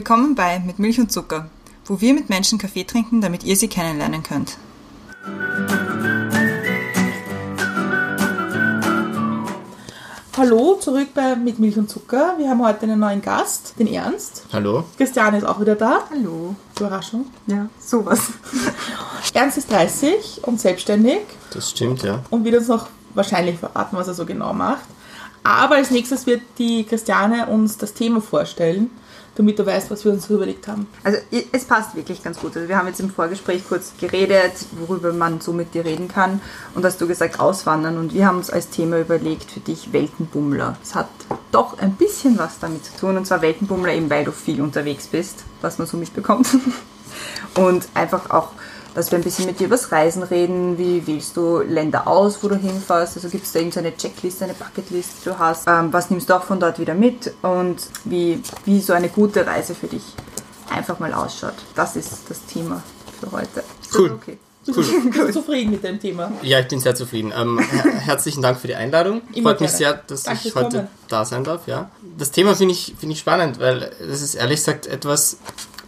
Willkommen bei Mit Milch und Zucker, wo wir mit Menschen Kaffee trinken, damit ihr sie kennenlernen könnt. Hallo, zurück bei Mit Milch und Zucker. Wir haben heute einen neuen Gast, den Ernst. Hallo. Christiane ist auch wieder da. Hallo. Überraschung. Ja, sowas. Ernst ist 30 und selbstständig Das stimmt, ja. und wird uns noch wahrscheinlich verraten, was er so genau macht. Aber als nächstes wird die Christiane uns das Thema vorstellen, damit du weißt, was wir uns so überlegt haben. Also es passt wirklich ganz gut. Also wir haben jetzt im Vorgespräch kurz geredet, worüber man so mit dir reden kann. Und hast du gesagt, auswandern. Und wir haben uns als Thema überlegt für dich Weltenbummler. Es hat doch ein bisschen was damit zu tun. Und zwar Weltenbummler eben, weil du viel unterwegs bist, was man so mitbekommt. Und einfach auch, dass wir ein bisschen mit dir übers Reisen reden. Wie wählst du Länder aus, wo du hinfährst? Also gibt es da irgendeine Checkliste, eine Bucketlist, die du hast? Ähm, was nimmst du auch von dort wieder mit? Und wie, wie so eine gute Reise für dich einfach mal ausschaut. Das ist das Thema für heute. Das Cool. Okay. Bist du zufrieden mit dem Thema? Ja, ich bin sehr zufrieden. Ähm, her herzlichen Dank für die Einladung. Immer Freut mich sehr, dass Danke ich heute Kommen. da sein darf. Ja. Das Thema finde ich, finde ich spannend, weil das ist ehrlich gesagt etwas,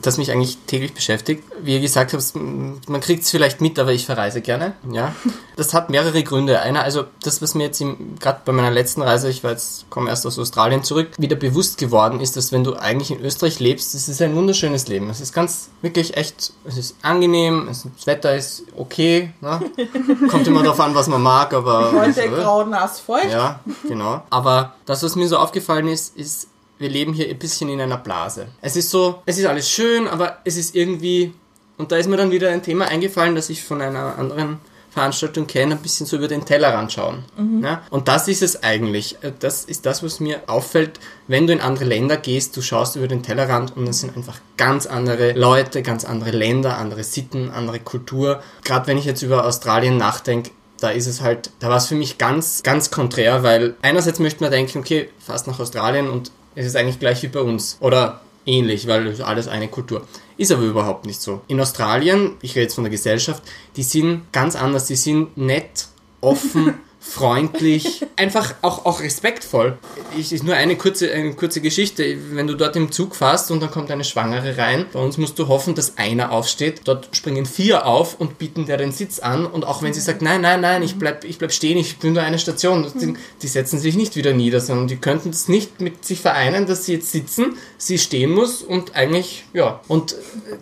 das mich eigentlich täglich beschäftigt. Wie ihr gesagt habt, man kriegt es vielleicht mit, aber ich verreise gerne. Ja. Das hat mehrere Gründe. Einer, also das, was mir jetzt gerade bei meiner letzten Reise, ich war jetzt, komme erst aus Australien zurück, wieder bewusst geworden ist, dass wenn du eigentlich in Österreich lebst, das ist ein wunderschönes Leben. Es ist ganz, wirklich echt, es ist angenehm, es, das Wetter ist okay. Ne? Kommt immer darauf an, was man mag, aber. Heute grau, nass, feucht. ja, genau. Aber das, was mir so aufgefallen ist, ist, wir leben hier ein bisschen in einer Blase. Es ist so, es ist alles schön, aber es ist irgendwie, und da ist mir dann wieder ein Thema eingefallen, das ich von einer anderen Veranstaltung kenne, ein bisschen so über den Tellerrand schauen. Ja? Und das ist es eigentlich. Das ist das, was mir auffällt, wenn du in andere Länder gehst, du schaust über den Tellerrand und das sind einfach ganz andere Leute, ganz andere Länder, andere Sitten, andere Kultur. Gerade wenn ich jetzt über Australien nachdenke, da ist es halt, da war es für mich ganz, ganz konträr, weil einerseits möchte man denken, okay, fast nach Australien und es ist eigentlich gleich wie bei uns. Oder ähnlich, weil es alles eine Kultur. Ist aber überhaupt nicht so. In Australien, ich rede jetzt von der Gesellschaft, die sind ganz anders, die sind nett, offen, freundlich, einfach auch, auch respektvoll. Ich ist nur eine kurze, eine kurze Geschichte. Wenn du dort im Zug fährst und dann kommt eine Schwangere rein, bei uns musst du hoffen, dass einer aufsteht. Dort springen vier auf und bieten dir den Sitz an. Und auch wenn sie sagt, nein, nein, nein, ich bleib, ich bleib stehen, ich bin nur eine Station, die, die setzen sich nicht wieder nieder, sondern die könnten es nicht mit sich vereinen, dass sie jetzt sitzen, sie stehen muss und eigentlich, ja. Und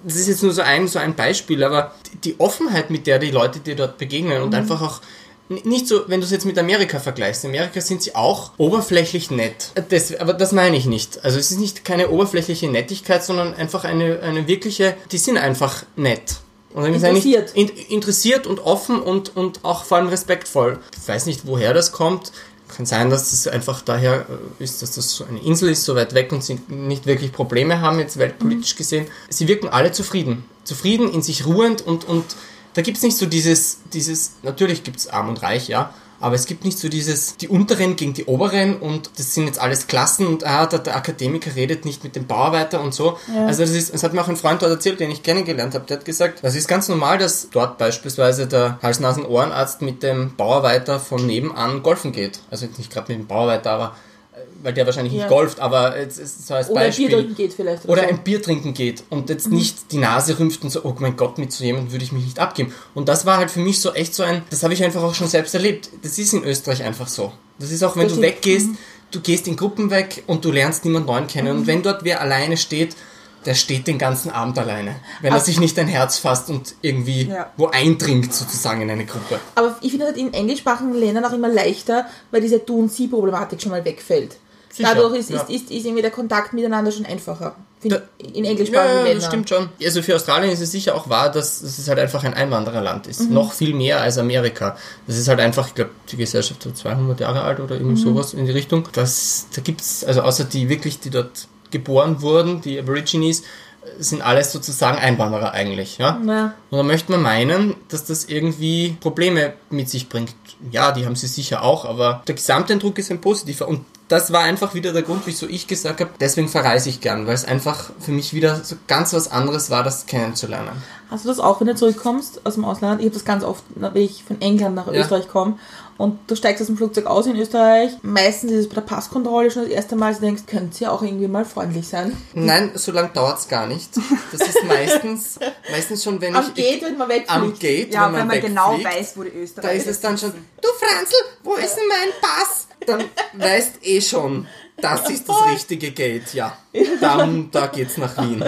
das ist jetzt nur so ein, so ein Beispiel, aber die- die Offenheit, mit der die Leute dir dort begegnen und einfach auch Nicht so, wenn du es jetzt mit Amerika vergleichst. In Amerika sind sie auch oberflächlich nett. Das, aber das meine ich nicht. Also es ist nicht keine oberflächliche Nettigkeit, sondern einfach eine, eine wirkliche, die sind einfach nett. Und Interessiert. in, interessiert und offen und, und auch vor allem respektvoll. Ich weiß nicht, woher das kommt. Kann sein, dass das einfach daher äh, ist, dass das so eine Insel ist, so weit weg und sie nicht wirklich Probleme haben, jetzt weltpolitisch gesehen. Sie wirken alle zufrieden. Zufrieden, in sich ruhend und, und da gibt es nicht so dieses, dieses, natürlich gibt es arm und reich, ja, aber es gibt nicht so dieses, die Unteren gegen die Oberen und das sind jetzt alles Klassen und ah, der, der Akademiker redet nicht mit dem Bauarbeiter und so. Also das ist, das hat mir auch ein Freund dort erzählt, den ich kennengelernt habe, der hat gesagt, das ist ganz normal, dass dort beispielsweise der Hals-Nasen-Ohrenarzt mit dem Bauarbeiter von nebenan golfen geht. Also jetzt nicht gerade mit dem Bauarbeiter, aber weil der wahrscheinlich Ja. nicht golft, aber jetzt ist so als Oder ein Beispiel. Bier trinken geht vielleicht. Oder so. ein Bier trinken geht und jetzt nicht die Nase rümpft und so, oh mein Gott, mit so jemandem würde ich mich nicht abgeben. Und das war halt für mich so echt so ein, das habe ich einfach auch schon selbst erlebt. Das ist in Österreich einfach so. Das ist auch, wenn Das du weggehst, du gehst in Gruppen weg und du lernst niemand neuen kennen. Und wenn dort wer alleine steht, der steht den ganzen Abend alleine. Wenn er Also- sich nicht ein Herz fasst und irgendwie Ja. wo eindringt sozusagen in eine Gruppe. Aber ich finde das in englischsprachigen Ländern auch immer leichter, weil diese Du- und Sie-Problematik schon mal wegfällt. Sicher, Dadurch ist, ja. ist, ist, ist irgendwie der Kontakt miteinander schon einfacher. Da- in englischsprachigen Ja, Ländern. das stimmt schon. Also für Australien ist es sicher auch wahr, dass dass es halt einfach ein Einwandererland ist. Mhm. Noch viel mehr als Amerika. Das ist halt einfach, ich glaube, die Gesellschaft ist 200 Jahre alt oder Mhm. irgend sowas in die Richtung. Das, da gibt's also außer die wirklich, die dort geboren wurden, die Aborigines, sind alles sozusagen Einwanderer eigentlich. Ja? Ja. Und da möchte man meinen, dass das irgendwie Probleme mit sich bringt. Ja, die haben sie sicher auch, aber der Gesamteindruck ist ein positiver. Und das war einfach wieder der Grund, wieso ich gesagt habe, deswegen verreise ich gern, weil es einfach für mich wieder so ganz was anderes war, das kennenzulernen. Hast du das auch, wenn du zurückkommst aus dem Ausland? Ich habe das ganz oft, wenn ich von England nach Ja. Österreich komme und du steigst aus dem Flugzeug aus in Österreich. Meistens ist es bei der Passkontrolle schon das erste Mal, dass du denkst, könnt ihr auch irgendwie mal freundlich sein. Nein, so lange dauert's gar nicht. Das ist meistens, meistens schon, wenn Am ich... Gate, wenn man wegfliegt. Am Gate, Ja, wenn man, wenn man genau weiß, wo die Da Österreicher ist es dann schon, du Franzl, wo ist denn mein Pass? Dann weißt eh schon, das ist das richtige Gate, ja. Dann, da geht's nach Wien.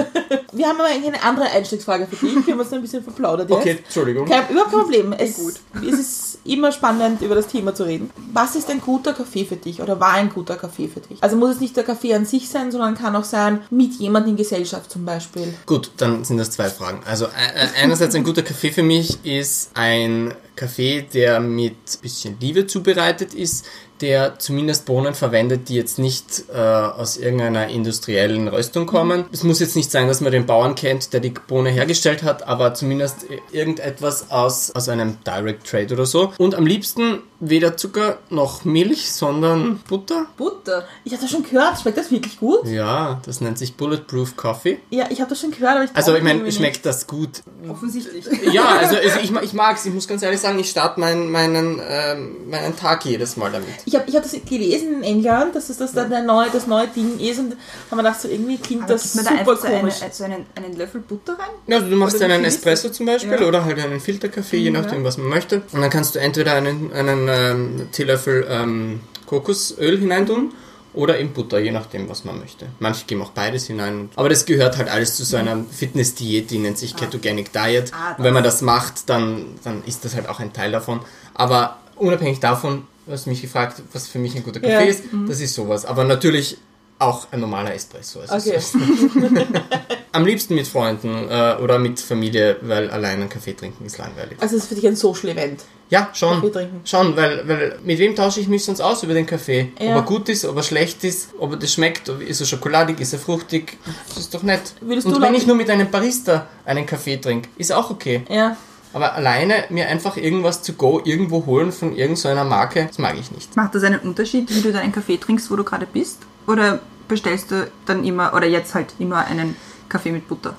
Wir haben aber eigentlich eine andere Einstiegsfrage für dich. Wir haben uns ein bisschen verplaudert jetzt. Okay, Entschuldigung. Kein, überhaupt kein Problem. Es, es ist immer spannend, über das Thema zu reden. Was ist ein guter Kaffee für dich oder war ein guter Kaffee für dich? Also muss es nicht der Kaffee an sich sein, sondern kann auch sein mit jemandem in Gesellschaft zum Beispiel. Gut, dann sind das zwei Fragen. Also äh, äh, einerseits ein guter Kaffee für mich ist ein Kaffee, der mit bisschen Liebe zubereitet ist, der zumindest Bohnen verwendet, die jetzt nicht äh, aus irgendeiner industriellen Röstung kommen. Es muss jetzt nicht sein, dass man den Bauern kennt, der die Bohne hergestellt hat, aber zumindest irgendetwas aus, aus einem Direct Trade oder so. Und am liebsten weder Zucker noch Milch, sondern Butter. Butter. Ich habe das schon gehört. Schmeckt das wirklich gut? Ja, das nennt sich Bulletproof Coffee. Ja, ich habe das schon gehört, aber ich Also ich meine, schmeckt das gut? Offensichtlich. Ja, also, also ich, ich mag's. Ich muss ganz ehrlich sagen, ich starte meinen, meinen, ähm, meinen Tag jedes Mal damit. Ich habe ich hab das gelesen in England, dass es das, dann der neue, das neue Ding ist und haben wir gedacht, so irgendwie klingt Aber das gibt man da super einfach so, eine, komisch. so einen, einen Löffel Butter rein? Also du machst Oder einen Espresso zum Beispiel Ja. oder halt einen Filterkaffee, je nachdem, was man möchte. Und dann kannst du entweder einen, einen ähm, Teelöffel ähm, Kokosöl hineintun oder eben Butter, je nachdem, was man möchte. Manche geben auch beides hinein. Aber das gehört halt alles zu so einer Fitness-Diät, die nennt sich Ketogenic Diet. Ah, Und wenn man das macht, dann, dann ist das halt auch ein Teil davon. Aber unabhängig davon, du hast mich gefragt, was für mich ein guter Kaffee Ja. ist, das ist sowas. Aber natürlich auch ein normaler Espresso. Also Okay. so- Am liebsten mit Freunden äh, oder mit Familie, weil allein einen Kaffee trinken ist langweilig. Also es ist für dich ein Social Event. Ja, schon. Kaffee trinken. Schon, weil, weil mit wem tausche ich mich sonst aus über den Kaffee? Ja. Ob er gut ist, ob er schlecht ist, ob er das schmeckt, ob, ist er schokoladig, ist er fruchtig? Das ist doch nett. Würdest Und du wenn ich nur mit einem Barista einen Kaffee trinke, ist auch okay. Ja. Aber alleine mir einfach irgendwas zu go irgendwo holen von irgendeiner Marke, das mag ich nicht. Macht das einen Unterschied, wie du deinen Kaffee trinkst, wo du gerade bist? Oder bestellst du dann immer, oder jetzt halt immer einen Kaffee mit Butter?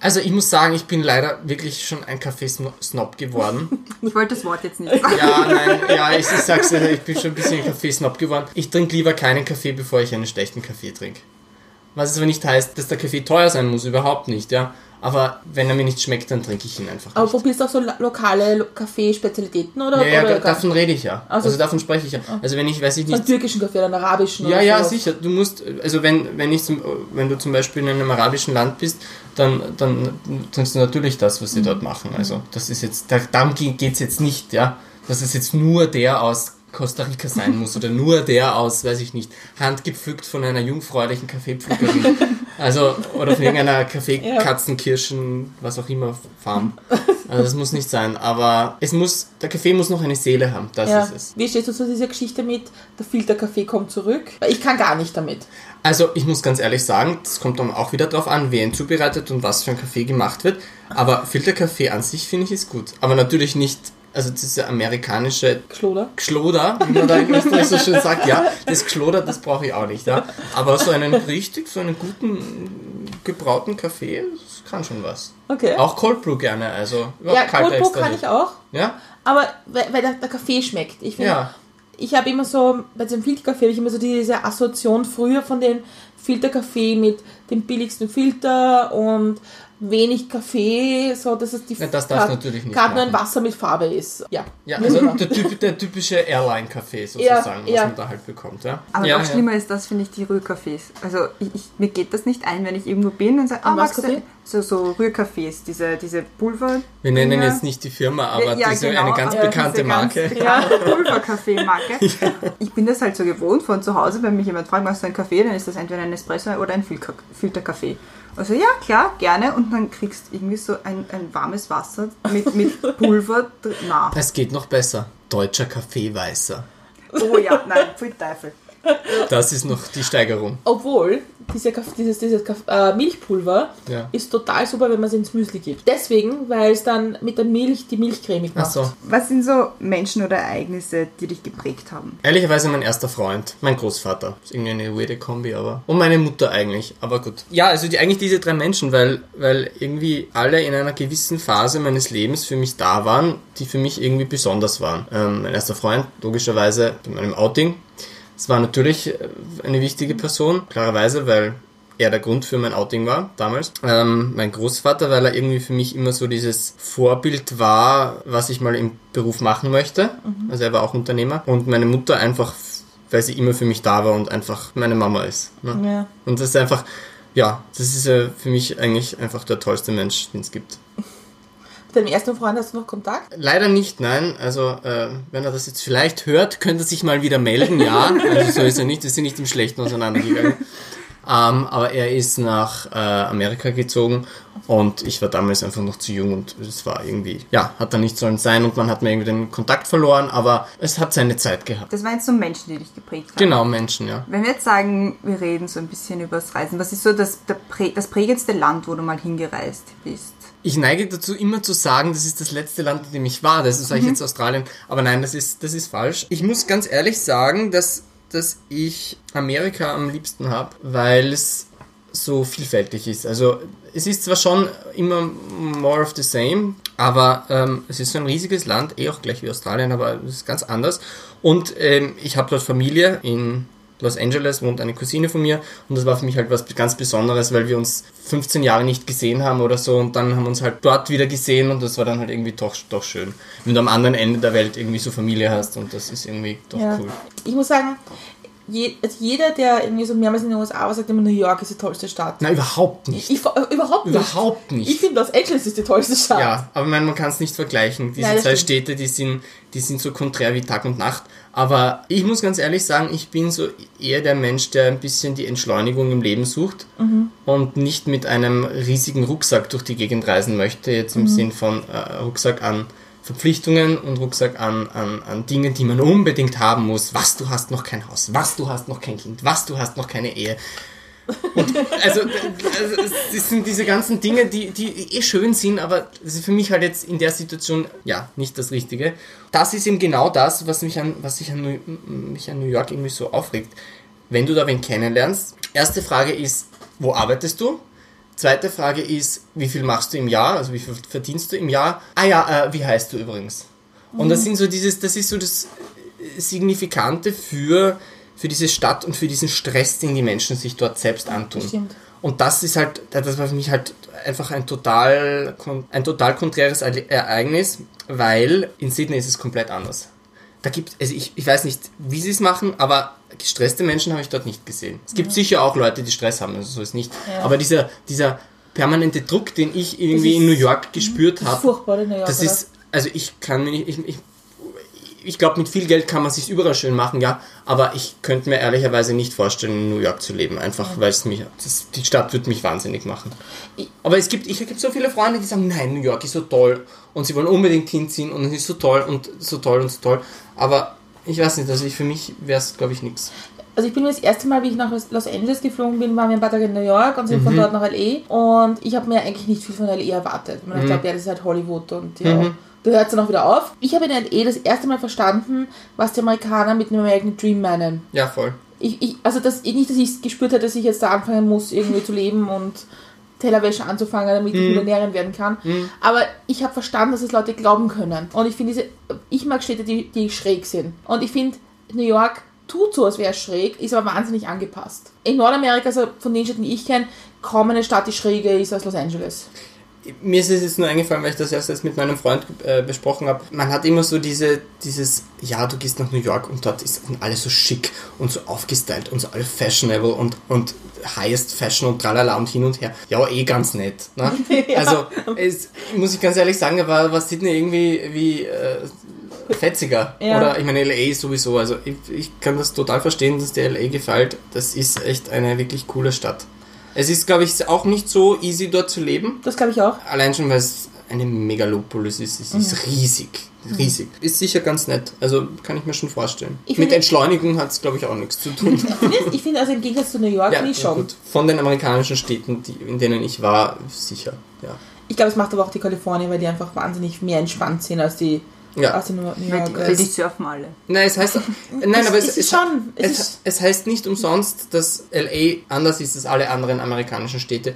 Also ich muss sagen, ich bin leider wirklich schon ein Kaffeesnob geworden. Ich wollte das Wort jetzt nicht sagen. Ja, nein, ja, ich, ich sag's dir, ich bin schon ein bisschen Kaffeesnob geworden. Ich trinke lieber keinen Kaffee, bevor ich einen schlechten Kaffee trinke. Was es aber nicht heißt, dass der Kaffee teuer sein muss, überhaupt nicht, ja. Aber wenn er mir nicht schmeckt, dann trinke ich ihn einfach Aber nicht. probierst du auch so lo- lokale Lo- Kaffee-Spezialitäten oder? Ja, ja, oder davon rede ich ja. Also- Also, davon spreche ich ja. Also wenn ich, weiß ich nicht, einen türkischen Kaffee oder einen arabischen? Ja, oder ja, sowas. sicher. Du musst, also wenn, wenn, ich zum, wenn du zum Beispiel in einem arabischen Land bist, dann, dann trinkst du natürlich das, was sie Mhm. dort machen. Also das ist jetzt, da, darum geht es jetzt nicht, ja, dass es jetzt nur der aus Costa Rica sein muss oder nur der aus, weiß ich nicht, handgepflückt von einer jungfräulichen Kaffeepflückerin. Also, oder von irgendeiner Kaffeekatzenkirschen, was auch immer, Farm. Also das muss nicht sein, aber es muss, der Kaffee muss noch eine Seele haben, das Ja. ist es. Wie stehst du zu dieser Geschichte mit, der Filterkaffee kommt zurück? Ich kann gar nicht damit. Also ich muss ganz ehrlich sagen, das kommt dann auch wieder drauf an, wer ihn zubereitet und was für ein Kaffee gemacht wird. Aber Filterkaffee an sich finde ich ist gut. Aber natürlich nicht, also diese amerikanische Schloder? Gschloder, wie man da in Österreich so schön sagt, ja, das Gschloder, das brauche ich auch nicht, ja. Aber so einen richtig, so einen guten gebrauten Kaffee, das kann schon was. Okay. Auch Cold Brew gerne, also überhaupt ja, Cold Brew kann nicht. ich auch. Ja, Aber weil, weil der, der Kaffee schmeckt. Ich finde, ja. ich habe immer so, bei diesem Filterkaffee habe ich immer so diese Assoziation früher von dem Filterkaffee mit dem billigsten Filter und wenig Kaffee, so dass es die Ja, das darfst du natürlich nicht gerade nur ein. Wasser mit Farbe ist. Ja. Ja, also der, typ, der typische Airline-Kaffee sozusagen, Ja, ja. was man da halt bekommt, ja. Aber ja, noch ja. schlimmer ist das, finde ich, die Rührkaffees. Also ich, ich, mir geht das nicht ein, wenn ich irgendwo bin und sage, ah, magst du so, so Rührkaffees, diese, diese Pulver. Wir nennen jetzt nicht die Firma, aber Ja, diese genau, eine ganz bekannte diese Marke. Ganz bekannte Pulverkaffee-Marke. Ich bin das halt so gewohnt von zu Hause, wenn mich jemand fragt, machst du einen Kaffee, dann ist das entweder ein Espresso oder ein Filter- Filterkaffee. Also ja, klar, gerne. Und dann kriegst du irgendwie so ein, ein warmes Wasser mit, mit Pulver nach. Es geht noch besser. Deutscher Kaffeeweißer. Oh ja, nein, für Teufel. Das ist noch die Steigerung. Obwohl, diese, dieses, dieses äh, Milchpulver Ja. ist total super, wenn man es ins Müsli gibt. Deswegen, weil es dann mit der Milch die Milch cremig Ach macht. so. Was sind so Menschen oder Ereignisse, die dich geprägt haben? Ehrlicherweise mein erster Freund, mein Großvater. Ist irgendwie eine weirde Kombi, aber. Und meine Mutter eigentlich, aber gut. Ja, also die, eigentlich diese drei Menschen, weil, weil irgendwie alle in einer gewissen Phase meines Lebens für mich da waren, die für mich irgendwie besonders waren. Ähm, mein erster Freund, logischerweise bei meinem Outing. Es war natürlich äh, eine wichtige Person, klarerweise, weil er der Grund für mein Outing war damals. Ähm, mein Großvater, weil er irgendwie für mich immer so dieses Vorbild war, was ich mal im Beruf machen möchte. Also er war auch Unternehmer. Und meine Mutter einfach, weil sie immer für mich da war und einfach meine Mama ist. Ne? Ja. Und das ist einfach, ja, das ist äh, für mich eigentlich einfach der tollste Mensch, den es gibt. Deinem ersten Freund hast du noch Kontakt? Leider nicht, nein. Also, äh, wenn er das jetzt vielleicht hört, könnte er sich mal wieder melden, ja. Also so ist er nicht, wir sind nicht im Schlechten auseinandergegangen. Ähm, aber er ist nach äh, Amerika gezogen und ich war damals einfach noch zu jung und es war irgendwie, ja, hat dann nicht sollen sein und man hat mir irgendwie den Kontakt verloren, aber es hat seine Zeit gehabt. Das waren jetzt so Menschen, die dich geprägt haben. Genau, Menschen, ja. Wenn wir jetzt sagen, wir reden so ein bisschen über das Reisen, was ist so das, das prägendste Land, wo du mal hingereist bist? Ich neige dazu, immer zu sagen, das ist das letzte Land, in dem ich war. Das sage ich jetzt Australien. Aber nein, das ist, das ist falsch. Ich muss ganz ehrlich sagen, dass, dass ich Amerika am liebsten habe, weil es so vielfältig ist. Also es ist zwar schon immer more of the same, aber ähm, es ist so ein riesiges Land, eh auch gleich wie Australien, aber es ist ganz anders. Und ähm, ich habe dort Familie in Los Angeles, wohnt eine Cousine von mir und das war für mich halt was ganz Besonderes, weil wir uns 15 Jahre nicht gesehen haben oder so und dann haben wir uns halt dort wieder gesehen und das war dann halt irgendwie doch, doch schön. Wenn du am anderen Ende der Welt irgendwie so Familie hast und das ist irgendwie doch Ja. cool. Ich muss sagen, je, also jeder, der irgendwie so mehrmals in den USA war, sagt immer, New York ist die tollste Stadt. Na, überhaupt nicht. Ich, überhaupt nicht. Überhaupt nicht. Ich finde, Los Angeles ist die tollste Stadt. Ja, aber meine, man kann es nicht vergleichen. Diese Nein, zwei stimmt. Städte, die sind, die sind so konträr wie Tag und Nacht. Aber ich muss ganz ehrlich sagen, ich bin so eher der Mensch, der ein bisschen die Entschleunigung im Leben sucht Mhm. und nicht mit einem riesigen Rucksack durch die Gegend reisen möchte. Jetzt im Mhm. Sinn von äh, Rucksack an Verpflichtungen und Rucksack an, an, an Dingen, die man unbedingt haben muss. Was, du hast noch kein Haus. Was, du hast noch kein Kind. Was, du hast noch keine Ehe. Und also, also es sind diese ganzen Dinge, die, die eh schön sind, aber das ist für mich halt jetzt in der Situation ja nicht das Richtige. Das ist eben genau das, was mich an, was sich an, New- mich an New York irgendwie so aufregt. Wenn du da wen kennenlernst, erste Frage ist, wo arbeitest du? Zweite Frage ist, wie viel machst du im Jahr? Also wie viel verdienst du im Jahr? Ah ja, äh, wie heißt du übrigens? Und das sind so dieses, das ist so das Signifikante für, für diese Stadt und für diesen Stress, den die Menschen sich dort selbst antun. Stimmt. Und das ist halt, das war für mich halt einfach ein total, ein total konträres Ereignis, weil in Sydney ist es komplett anders. Da gibt, also ich, ich weiß nicht, wie sie es machen, aber gestresste Menschen habe ich dort nicht gesehen. Es gibt sicher auch Leute, die Stress haben, also so ist nicht. Aber dieser, dieser permanente Druck, den ich irgendwie ist- in New York gespürt Das ist habe, furchtbar in New York. das oder? ist, also ich kann mir nicht, ich, ich, ich glaube, mit viel Geld kann man sich überall schön machen, ja, aber ich könnte mir ehrlicherweise nicht vorstellen, in New York zu leben, einfach weil es mich, das, die Stadt wird mich wahnsinnig machen. Ich- Aber es gibt, ich gibt so viele Freunde, die sagen, nein, New York ist so toll und sie wollen unbedingt hinziehen und es ist so toll und so toll und so toll, aber ich weiß nicht, also ich, für mich wäre es, glaube ich, nichts. Also ich bin das erste Mal, wie ich nach Los Angeles geflogen bin, waren wir ein paar Tage in New York und sind Mhm. von dort nach L.A. Und ich habe mir eigentlich nicht viel von L.A. erwartet. Man hat gedacht, ja, das ist halt Hollywood und ja, Mhm. da hört es dann auch wieder auf. Ich habe in L.A. das erste Mal verstanden, was die Amerikaner mit dem American Dream meinen. Ja, voll. Ich, ich, also das, nicht, dass ich gespürt habe, dass ich jetzt da anfangen muss, irgendwie zu leben und Tellerwäsche anzufangen, damit ich Millionärin werden kann. Aber ich habe verstanden, dass es Leute glauben können. Und ich finde diese, ich mag Städte, die, die schräg sind. Und ich finde, New York tut so, als wäre es schräg, ist aber wahnsinnig angepasst. In Nordamerika, also von den Städten, die ich kenne, kaum eine Stadt, die schräger ist als Los Angeles. Mir ist es jetzt nur eingefallen, weil ich das erst jetzt mit meinem Freund äh, besprochen habe. Man hat immer so diese, dieses, ja, du gehst nach New York und dort ist alles so schick und so aufgestylt und so alles fashionable und, und highest fashion und tralala und hin und her. Ja, eh ganz nett. Ne? Also, es, muss ich ganz ehrlich sagen, war, war Sydney irgendwie wie äh, fetziger. Ja. Oder ich meine, LA sowieso. Also, ich, ich kann das total verstehen, dass dir LA gefällt. Das ist echt eine wirklich coole Stadt. Es ist, glaube ich, auch nicht so easy dort zu leben. Das glaube ich auch. Allein schon, weil es eine Megalopolis ist. Es ist riesig. riesig. Ist sicher ganz nett. Also kann ich mir schon vorstellen. Ich Mit Entschleunigung hat es, glaube ich, auch nichts zu tun. Ich finde also im Gegensatz zu New York ja, ich ja, schon. gut. Von den amerikanischen Städten, die, in denen ich war, sicher. Ja. Ich glaube, es macht aber auch die Kalifornier, weil die einfach wahnsinnig mehr entspannt sind als die, Ja. New Weil Yorker. die, die surfen alle. Nein, es heißt. Nein, aber es, es ist schon. Es Es, es heißt nicht umsonst, dass LA anders ist als alle anderen amerikanischen Städte.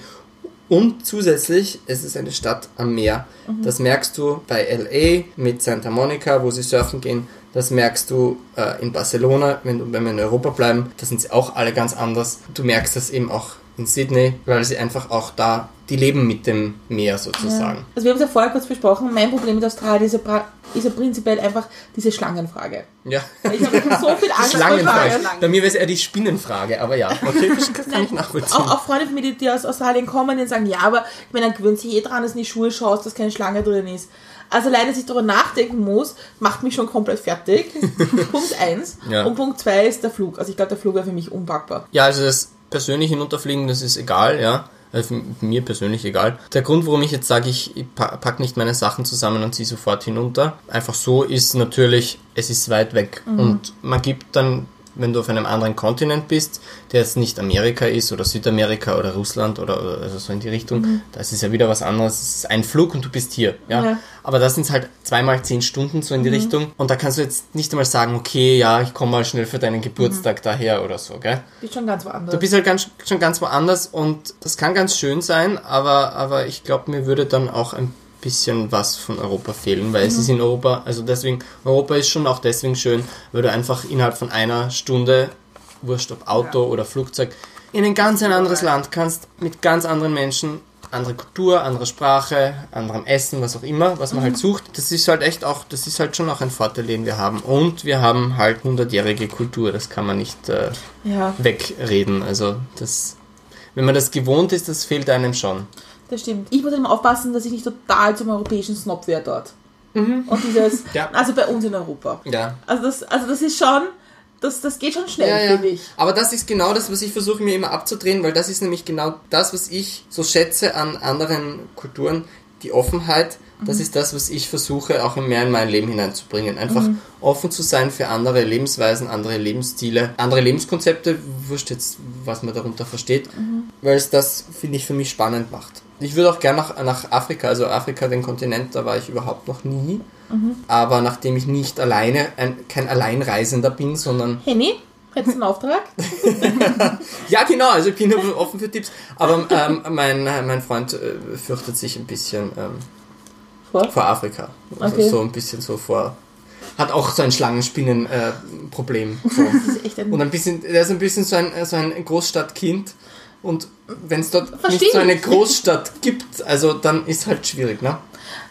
Und zusätzlich, es ist eine Stadt am Meer. Mhm. Das merkst du bei LA mit Santa Monica, wo sie surfen gehen. Das merkst du äh, in Barcelona, wenn, du, wenn wir in Europa bleiben. Da sind sie auch alle ganz anders. Du merkst das eben auch in Sydney, weil sie einfach auch da, die leben mit dem Meer sozusagen. also wir haben es ja vorher kurz besprochen. Mein Problem mit Australien ist ja, ist ja prinzipiell einfach diese Schlangenfrage. Ja. Ich habe so viel Angst vor Schlangenfrage. Schlangen. Bei mir wäre es eher die Spinnenfrage, aber ja, okay, das kann ich nachvollziehen. Auch, auch Freunde von mir, die, aus Australien kommen, die sagen, ja, aber ich meine, dann gewöhnt sich eh dran, dass du in die Schuhe schaust, dass keine Schlange drin ist. Also leider, dass ich darüber nachdenken muss, macht mich schon komplett fertig. Punkt eins. Ja. Und Punkt zwei ist der Flug. Also ich glaube, der Flug wäre für mich unpackbar. Ja, also das persönliche Hinunterfliegen, das ist egal, ja. Also mir persönlich egal. Der Grund, warum ich jetzt sage, ich pa- pack nicht meine Sachen zusammen und ziehe sofort hinunter, einfach so ist natürlich, es ist weit weg. Und man gibt dann, wenn du auf einem anderen Kontinent bist, der jetzt nicht Amerika ist oder Südamerika oder Russland oder, oder also so in die Richtung, das ist ja wieder was anderes. Es ist ein Flug und du bist hier. Ja. Ja. Aber das sind halt zweimal zehn Stunden so in die Richtung. Und da kannst du jetzt nicht einmal sagen, okay, ja, ich komme mal schnell für deinen Geburtstag daher oder so, gell? Bist schon ganz woanders. Du bist halt ganz, schon ganz woanders und das kann ganz schön sein, aber, aber ich glaube, mir würde dann auch ein bisschen was von Europa fehlen, weil es ist in Europa, also deswegen, Europa ist schon auch deswegen schön, weil du einfach innerhalb von einer Stunde, wurscht ob Auto oder Flugzeug, in ein ganz ein anderes Land kannst, mit ganz anderen Menschen, andere Kultur, andere Sprache, anderem Essen, was auch immer, was man halt sucht. Das ist halt echt auch, das ist halt schon auch ein Vorteil, den wir haben. Und wir haben halt hundertjährige Kultur, das kann man nicht äh, ja, wegreden. Also das, wenn man das gewohnt ist, das fehlt einem schon. Das stimmt. Ich muss immer aufpassen, dass ich nicht total zum europäischen Snob werde dort. Und dieses, Ja. also bei uns in Europa. Ja. Also das, also das ist schon, das, das geht schon schnell, Ja, ja. finde ich. Aber das ist genau das, was ich versuche mir immer abzudrehen, weil das ist nämlich genau das, was ich so schätze an anderen Kulturen, die Offenheit. Das ist das, was ich versuche auch mehr in mein Leben hineinzubringen. Einfach offen zu sein für andere Lebensweisen, andere Lebensstile, andere Lebenskonzepte, wurscht jetzt, was man darunter versteht, weil es das, finde ich, für mich spannend macht. Ich würde auch gerne nach, nach Afrika, also Afrika, den Kontinent, da war ich überhaupt noch nie. Aber nachdem ich nicht alleine, ein, kein Alleinreisender bin, sondern Henny, hättest du einen Auftrag? ja, genau, also ich bin offen für Tipps. Aber ähm, mein, mein Freund äh, fürchtet sich ein bisschen ähm, Vor? vor Afrika. Also Okay. so ein bisschen so vor. Hat auch so ein Schlangenspinnen-Problem. so. Das ist echt ein Und ein bisschen, er ist ein bisschen so ein, so ein Großstadtkind. Und wenn es dort Versteh nicht so eine. Großstadt gibt, also dann ist halt schwierig, ne?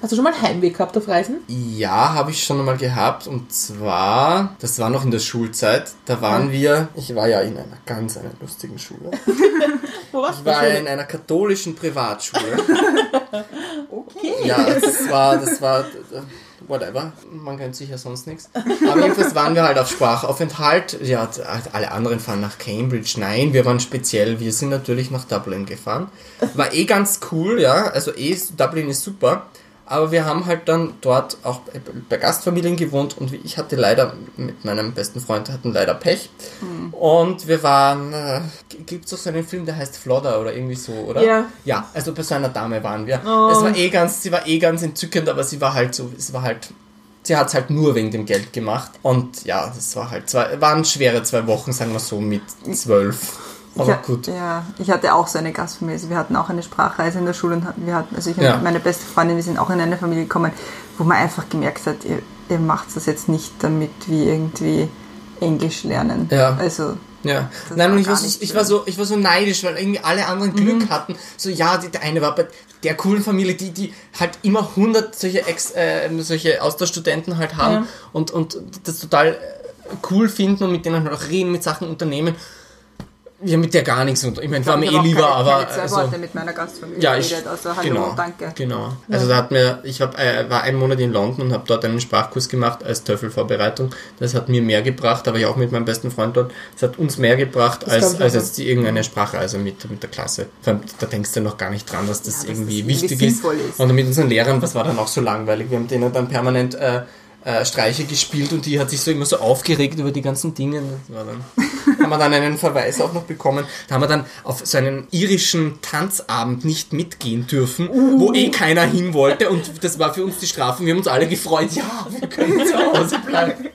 Hast du schon mal Heimweh gehabt auf Reisen? Ja, habe ich schon einmal gehabt. Und zwar, das war noch in der Schulzeit. Da waren wir, ich war ja in einer ganz einer lustigen Schule. Wo warst Ich du? war in einer katholischen Privatschule. Okay. Ja, das war, das war, whatever. Man kennt sich ja sonst nichts. Aber jedenfalls waren wir halt auf Sprachaufenthalt. Ja, alle anderen fahren nach Cambridge. Nein, wir waren speziell. Wir sind natürlich nach Dublin gefahren. War eh ganz cool, ja. Also eh, Dublin ist super. Aber wir haben halt dann dort auch bei- Gastfamilien gewohnt und ich hatte leider mit meinem besten Freund hatten leider Pech. Und wir waren, äh, gibt es auch so einen Film, der heißt Flodder oder irgendwie so, oder? Ja. Ja, also bei so einer Dame waren wir. Oh. Es war eh ganz, sie war eh ganz entzückend, aber sie war halt so, es war halt, sie hat es halt nur wegen dem Geld gemacht. Und ja, das war halt zwei, waren schwere zwei Wochen, sagen wir so, mit zwölf. Aber ich, gut. Ja, ich hatte auch so eine Gastfamilie. Also wir hatten auch eine Sprachreise in der Schule und wir hatten, also ich Ja. und meine beste Freundin, wir sind auch in eine Familie gekommen, wo man einfach gemerkt hat, ihr, ihr macht das jetzt nicht damit wir irgendwie Englisch lernen. Ja. Also Ja, Das nein, und ich war, so, ich, war so, ich war so neidisch, weil irgendwie alle anderen Glück hatten. So, ja, die, der eine war bei der coolen Familie, die, die halt immer 100 solche, Ex, äh, solche Austauschstudenten halt haben Ja. und, und das total äh, cool finden und mit denen halt auch reden, mit Sachen unternehmen. Haben mit der gar nichts unter. Ich meine, war mir ich eh lieber, aber. zwei also, Worte mit meiner Gastfamilie ja, ich, geredet, also hallo, genau, danke. Genau. Also da hat mir, ich hab, äh, war einen Monat in London und habe dort einen Sprachkurs gemacht als Töffelvorbereitung. Das hat mir mehr gebracht, aber ich auch mit meinem besten Freund dort. Das hat uns mehr gebracht glaub als, ich als jetzt die irgendeine Sprachreise mit, mit der Klasse. Vor allem, da denkst du noch gar nicht dran, dass das Ja, dass irgendwie das irgendwie wichtig ist. ist. Und mit unseren Lehrern, das war dann auch so langweilig. Wir haben denen dann permanent äh, äh, Streiche gespielt und die hat sich so immer so aufgeregt über die ganzen Dinge. Das dann, haben wir dann einen Verweis auch noch bekommen. Da haben wir dann auf so einen irischen Tanzabend nicht mitgehen dürfen, wo eh keiner hin wollte und das war für uns die Strafe. Wir haben uns alle gefreut, ja, wir können zu Hause bleiben.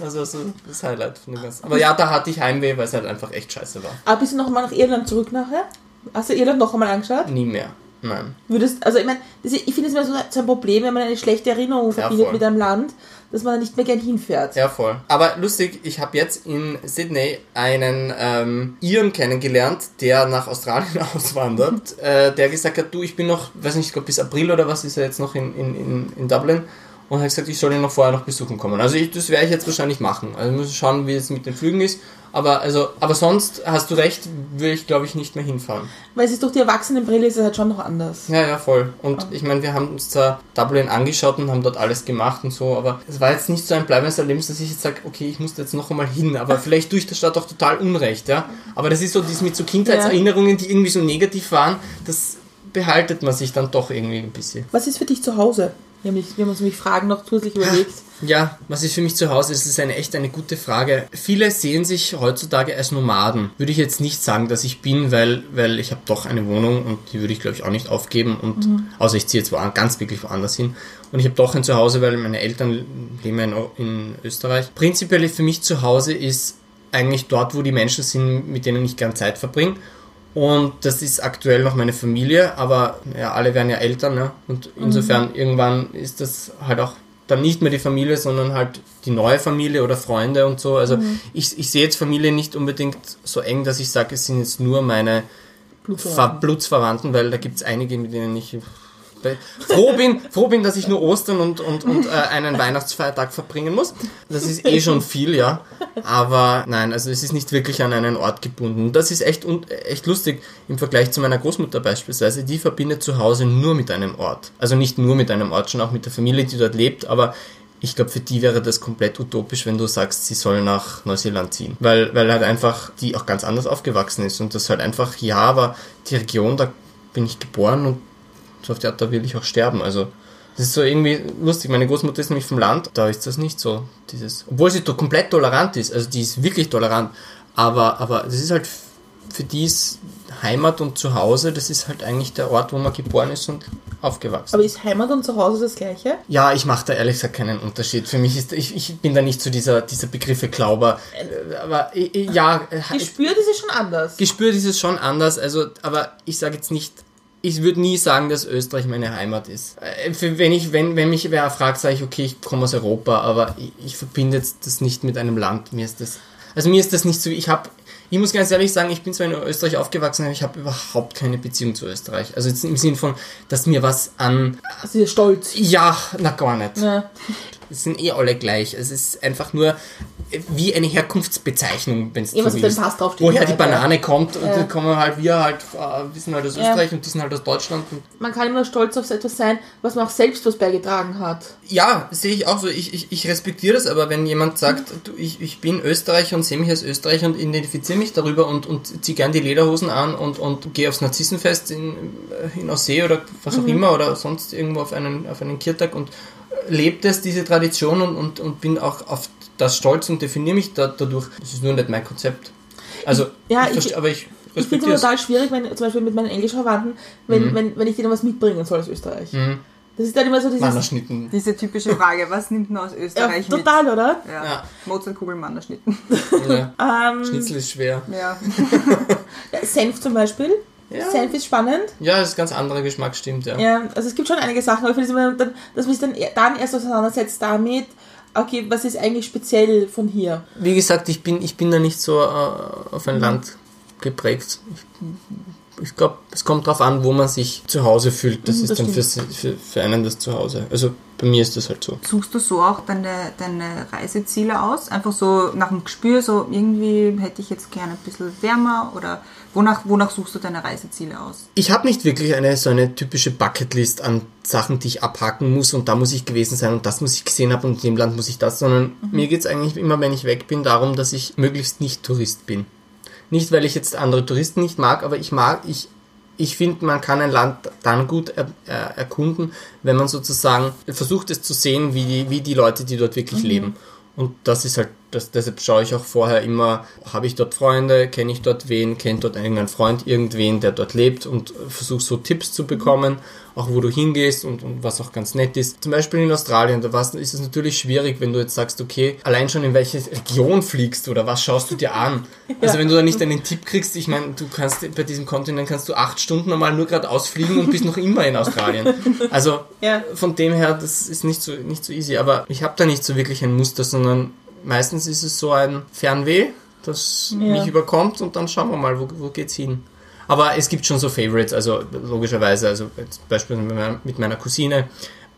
Also so das Highlight von dem Ganzen. Aber ja, da hatte ich Heimweh, weil es halt einfach echt scheiße war. Aber bist du noch mal nach Irland zurück nachher? Hast du Irland noch einmal angeschaut? Nie mehr. Nein. Würdest, also ich meine, ich finde es immer so, so ein Problem, wenn man eine schlechte Erinnerung verbindet voll. mit einem Land, dass man da nicht mehr gern hinfährt. Ja, voll. Aber lustig, ich habe jetzt in Sydney einen ähm, Iren kennengelernt, der nach Australien auswandert, äh, der gesagt hat, du, ich bin noch, weiß nicht, ich glaube bis April oder was ist er jetzt noch in, in, in, in Dublin und hat gesagt, ich soll ihn noch vorher noch besuchen kommen. Also ich, das werde ich jetzt wahrscheinlich machen. Also ich muss schauen, wie es mit den Flügen ist. Aber also, aber sonst hast du recht, würde ich glaube ich nicht mehr hinfahren. Weil es ist durch die Erwachsenenbrille ist es halt schon noch anders. Ja, ja, voll. Und ich meine, wir haben uns zwar Dublin angeschaut und haben dort alles gemacht und so, aber es war jetzt nicht so ein bleibendes Erlebnis, dass ich jetzt sage, okay, ich muss da jetzt noch einmal hin, aber vielleicht tue ich der Stadt auch total unrecht, ja. Aber das ist so dieses mit so Kindheitserinnerungen, die irgendwie so negativ waren, das behaltet man sich dann doch irgendwie ein bisschen. Was ist für dich zu Hause? Wir haben, mich- wir haben uns nämlich Fragen noch zusätzlich überlegt. Ja, was ist für mich zu Hause? Das ist eine echt eine gute Frage. Viele sehen sich heutzutage als Nomaden. Würde ich jetzt nicht sagen, dass ich bin, weil, weil ich habe doch eine Wohnung und die würde ich glaube ich auch nicht aufgeben und außer ich ziehe jetzt woan- ganz wirklich woanders hin. Und ich habe doch ein Zuhause, weil meine Eltern leben in, in Österreich. Prinzipiell für mich zu Hause ist eigentlich dort, wo die Menschen sind, mit denen ich gern Zeit verbringe. Und das ist aktuell noch meine Familie, aber ja, alle werden ja Eltern, ne? Und insofern irgendwann ist das halt auch dann nicht mehr die Familie, sondern halt die neue Familie oder Freunde und so. Also ich, ich sehe jetzt Familie nicht unbedingt so eng, dass ich sage, es sind jetzt nur meine Ver Blutsverwandten, weil da gibt es einige, mit denen ich froh bin, froh bin, dass ich nur Ostern und, und, und äh, einen Weihnachtsfeiertag verbringen muss. Das ist eh schon viel, ja. Aber nein, also es ist nicht wirklich an einen Ort gebunden. Das ist echt, echt lustig im Vergleich zu meiner Großmutter beispielsweise. Die verbindet zu Hause nur mit einem Ort. Also nicht nur mit einem Ort, schon auch mit der Familie, die dort lebt, aber ich glaube, für die wäre das komplett utopisch, wenn du sagst, sie soll nach Neuseeland ziehen. Weil, weil halt einfach die auch ganz anders aufgewachsen ist und das halt einfach, ja, aber die Region, da bin ich geboren und so auf die Art, da will ich auch sterben. Also, das ist so irgendwie lustig. Meine Großmutter ist nämlich vom Land, da ist das nicht so. Dieses, obwohl sie doch komplett tolerant ist, also die ist wirklich tolerant, aber, aber das ist halt für die ist Heimat und Zuhause, das ist halt eigentlich der Ort, wo man geboren ist und aufgewachsen. Aber ist Heimat und Zuhause das gleiche? Ja, ich mache da ehrlich gesagt keinen Unterschied. Für mich ist, ich, ich bin da nicht so dieser, dieser Begriffe Glauber. Äh, Aber äh, ja, äh, Gespürt ist es schon anders. gespürt ist es schon anders. Also, aber ich sage jetzt nicht, ich würde nie sagen, dass Österreich meine Heimat ist. Äh, Wenn ich, wenn, wenn mich wer fragt, sage ich, okay, ich komme aus Europa, aber ich, ich verbinde das nicht mit einem Land. Mir ist das, also mir ist das nicht so, ich habe, ich muss ganz ehrlich sagen, ich bin zwar in Österreich aufgewachsen, aber ich habe überhaupt keine Beziehung zu Österreich. Also jetzt im Sinn von, dass mir was an, Also ihr Stolz. ja, na gar nicht. Ja. Es sind eh alle gleich. Es ist einfach nur wie eine Herkunftsbezeichnung, wenn es Ja, Pass draufsteht, Woher ja, die ja. Banane kommt und dann kommen halt wir halt, äh, wir sind halt aus Ja. Österreich und die sind halt aus Deutschland. Man kann immer stolz auf etwas sein, was man auch selbst was beigetragen hat. ja, sehe ich auch so. Ich, ich, ich respektiere das, aber wenn jemand sagt, du, ich, ich bin Österreicher und sehe mich als Österreicher und identifiziere mich darüber und, und ziehe gern die Lederhosen an und, und gehe aufs Narzissenfest in, äh, in Aussee oder was auch immer oder sonst irgendwo auf einen, auf einen Kirtag und lebt es, diese Tradition und, und, und bin auch auf das stolz und definiere mich da, dadurch. Das ist nur nicht mein Konzept. Also, Ja, ich, ich- aber ich Ich finde es total schwierig, wenn zum Beispiel mit meinen englischen Verwandten, wenn, wenn, wenn ich denen was mitbringen soll aus Österreich. Das ist dann immer so dieses. Mannerschnitten. Diese typische Frage, was nimmt man aus Ja, Österreich mit? total, oder? Ja. Ja. Mozartkugel, Mannerschnitten. Ja. Ähm, Schnitzel ist schwer. Ja. ja, Senf zum Beispiel. Ja. Ist spannend. Ja, das ist ganz anderer Geschmack, stimmt, ja. Ja, also es gibt schon einige Sachen, aber ich finde es immer, dann, dass man sich dann, e- dann erst auseinandersetzt damit, okay, was ist eigentlich speziell von hier? Wie gesagt, ich bin, ich bin da nicht so äh, auf ein Land geprägt. Ich, ich glaube, es kommt darauf an, wo man sich zu Hause fühlt. Das Mhm, ist das dann für, für, für einen das Zuhause. Also bei mir ist das halt so. Suchst du so auch deine, deine Reiseziele aus? Einfach so nach dem Gespür, so irgendwie hätte ich jetzt gerne ein bisschen wärmer oder wonach, wonach suchst du deine Reiseziele aus? Ich habe nicht wirklich eine so eine typische Bucketlist an Sachen, die ich abhaken muss und da muss ich gewesen sein und das muss ich gesehen haben und in dem Land muss ich das, sondern mir geht es eigentlich immer, wenn ich weg bin, darum, dass ich möglichst nicht Tourist bin. Nicht, weil ich jetzt andere Touristen nicht mag, aber ich mag, ich ich finde, man kann ein Land dann gut er, er, erkunden, wenn man sozusagen versucht es zu sehen, wie die, wie die Leute, die dort wirklich mhm. leben. Und das ist halt, das, deshalb schaue ich auch vorher immer, habe ich dort Freunde, kenne ich dort wen, kennt dort irgendein Freund irgendwen, der dort lebt und versuche so Tipps zu bekommen auch wo du hingehst und, und was auch ganz nett ist. Zum Beispiel in Australien, da ist es natürlich schwierig, wenn du jetzt sagst, okay, allein schon in welche Region fliegst oder was schaust du dir an. Also wenn du da nicht einen Tipp kriegst, ich meine, du kannst bei diesem Kontinent kannst du acht Stunden normal nur gerade ausfliegen und bist noch immer in Australien. Also ja. von dem her, das ist nicht so, nicht so easy. Aber ich habe da nicht so wirklich ein Muster, sondern meistens ist es so ein Fernweh, das ja. mich überkommt und dann schauen wir mal, wo, wo geht's hin. Aber es gibt schon so Favorites, also logischerweise, also beispielsweise mit meiner Cousine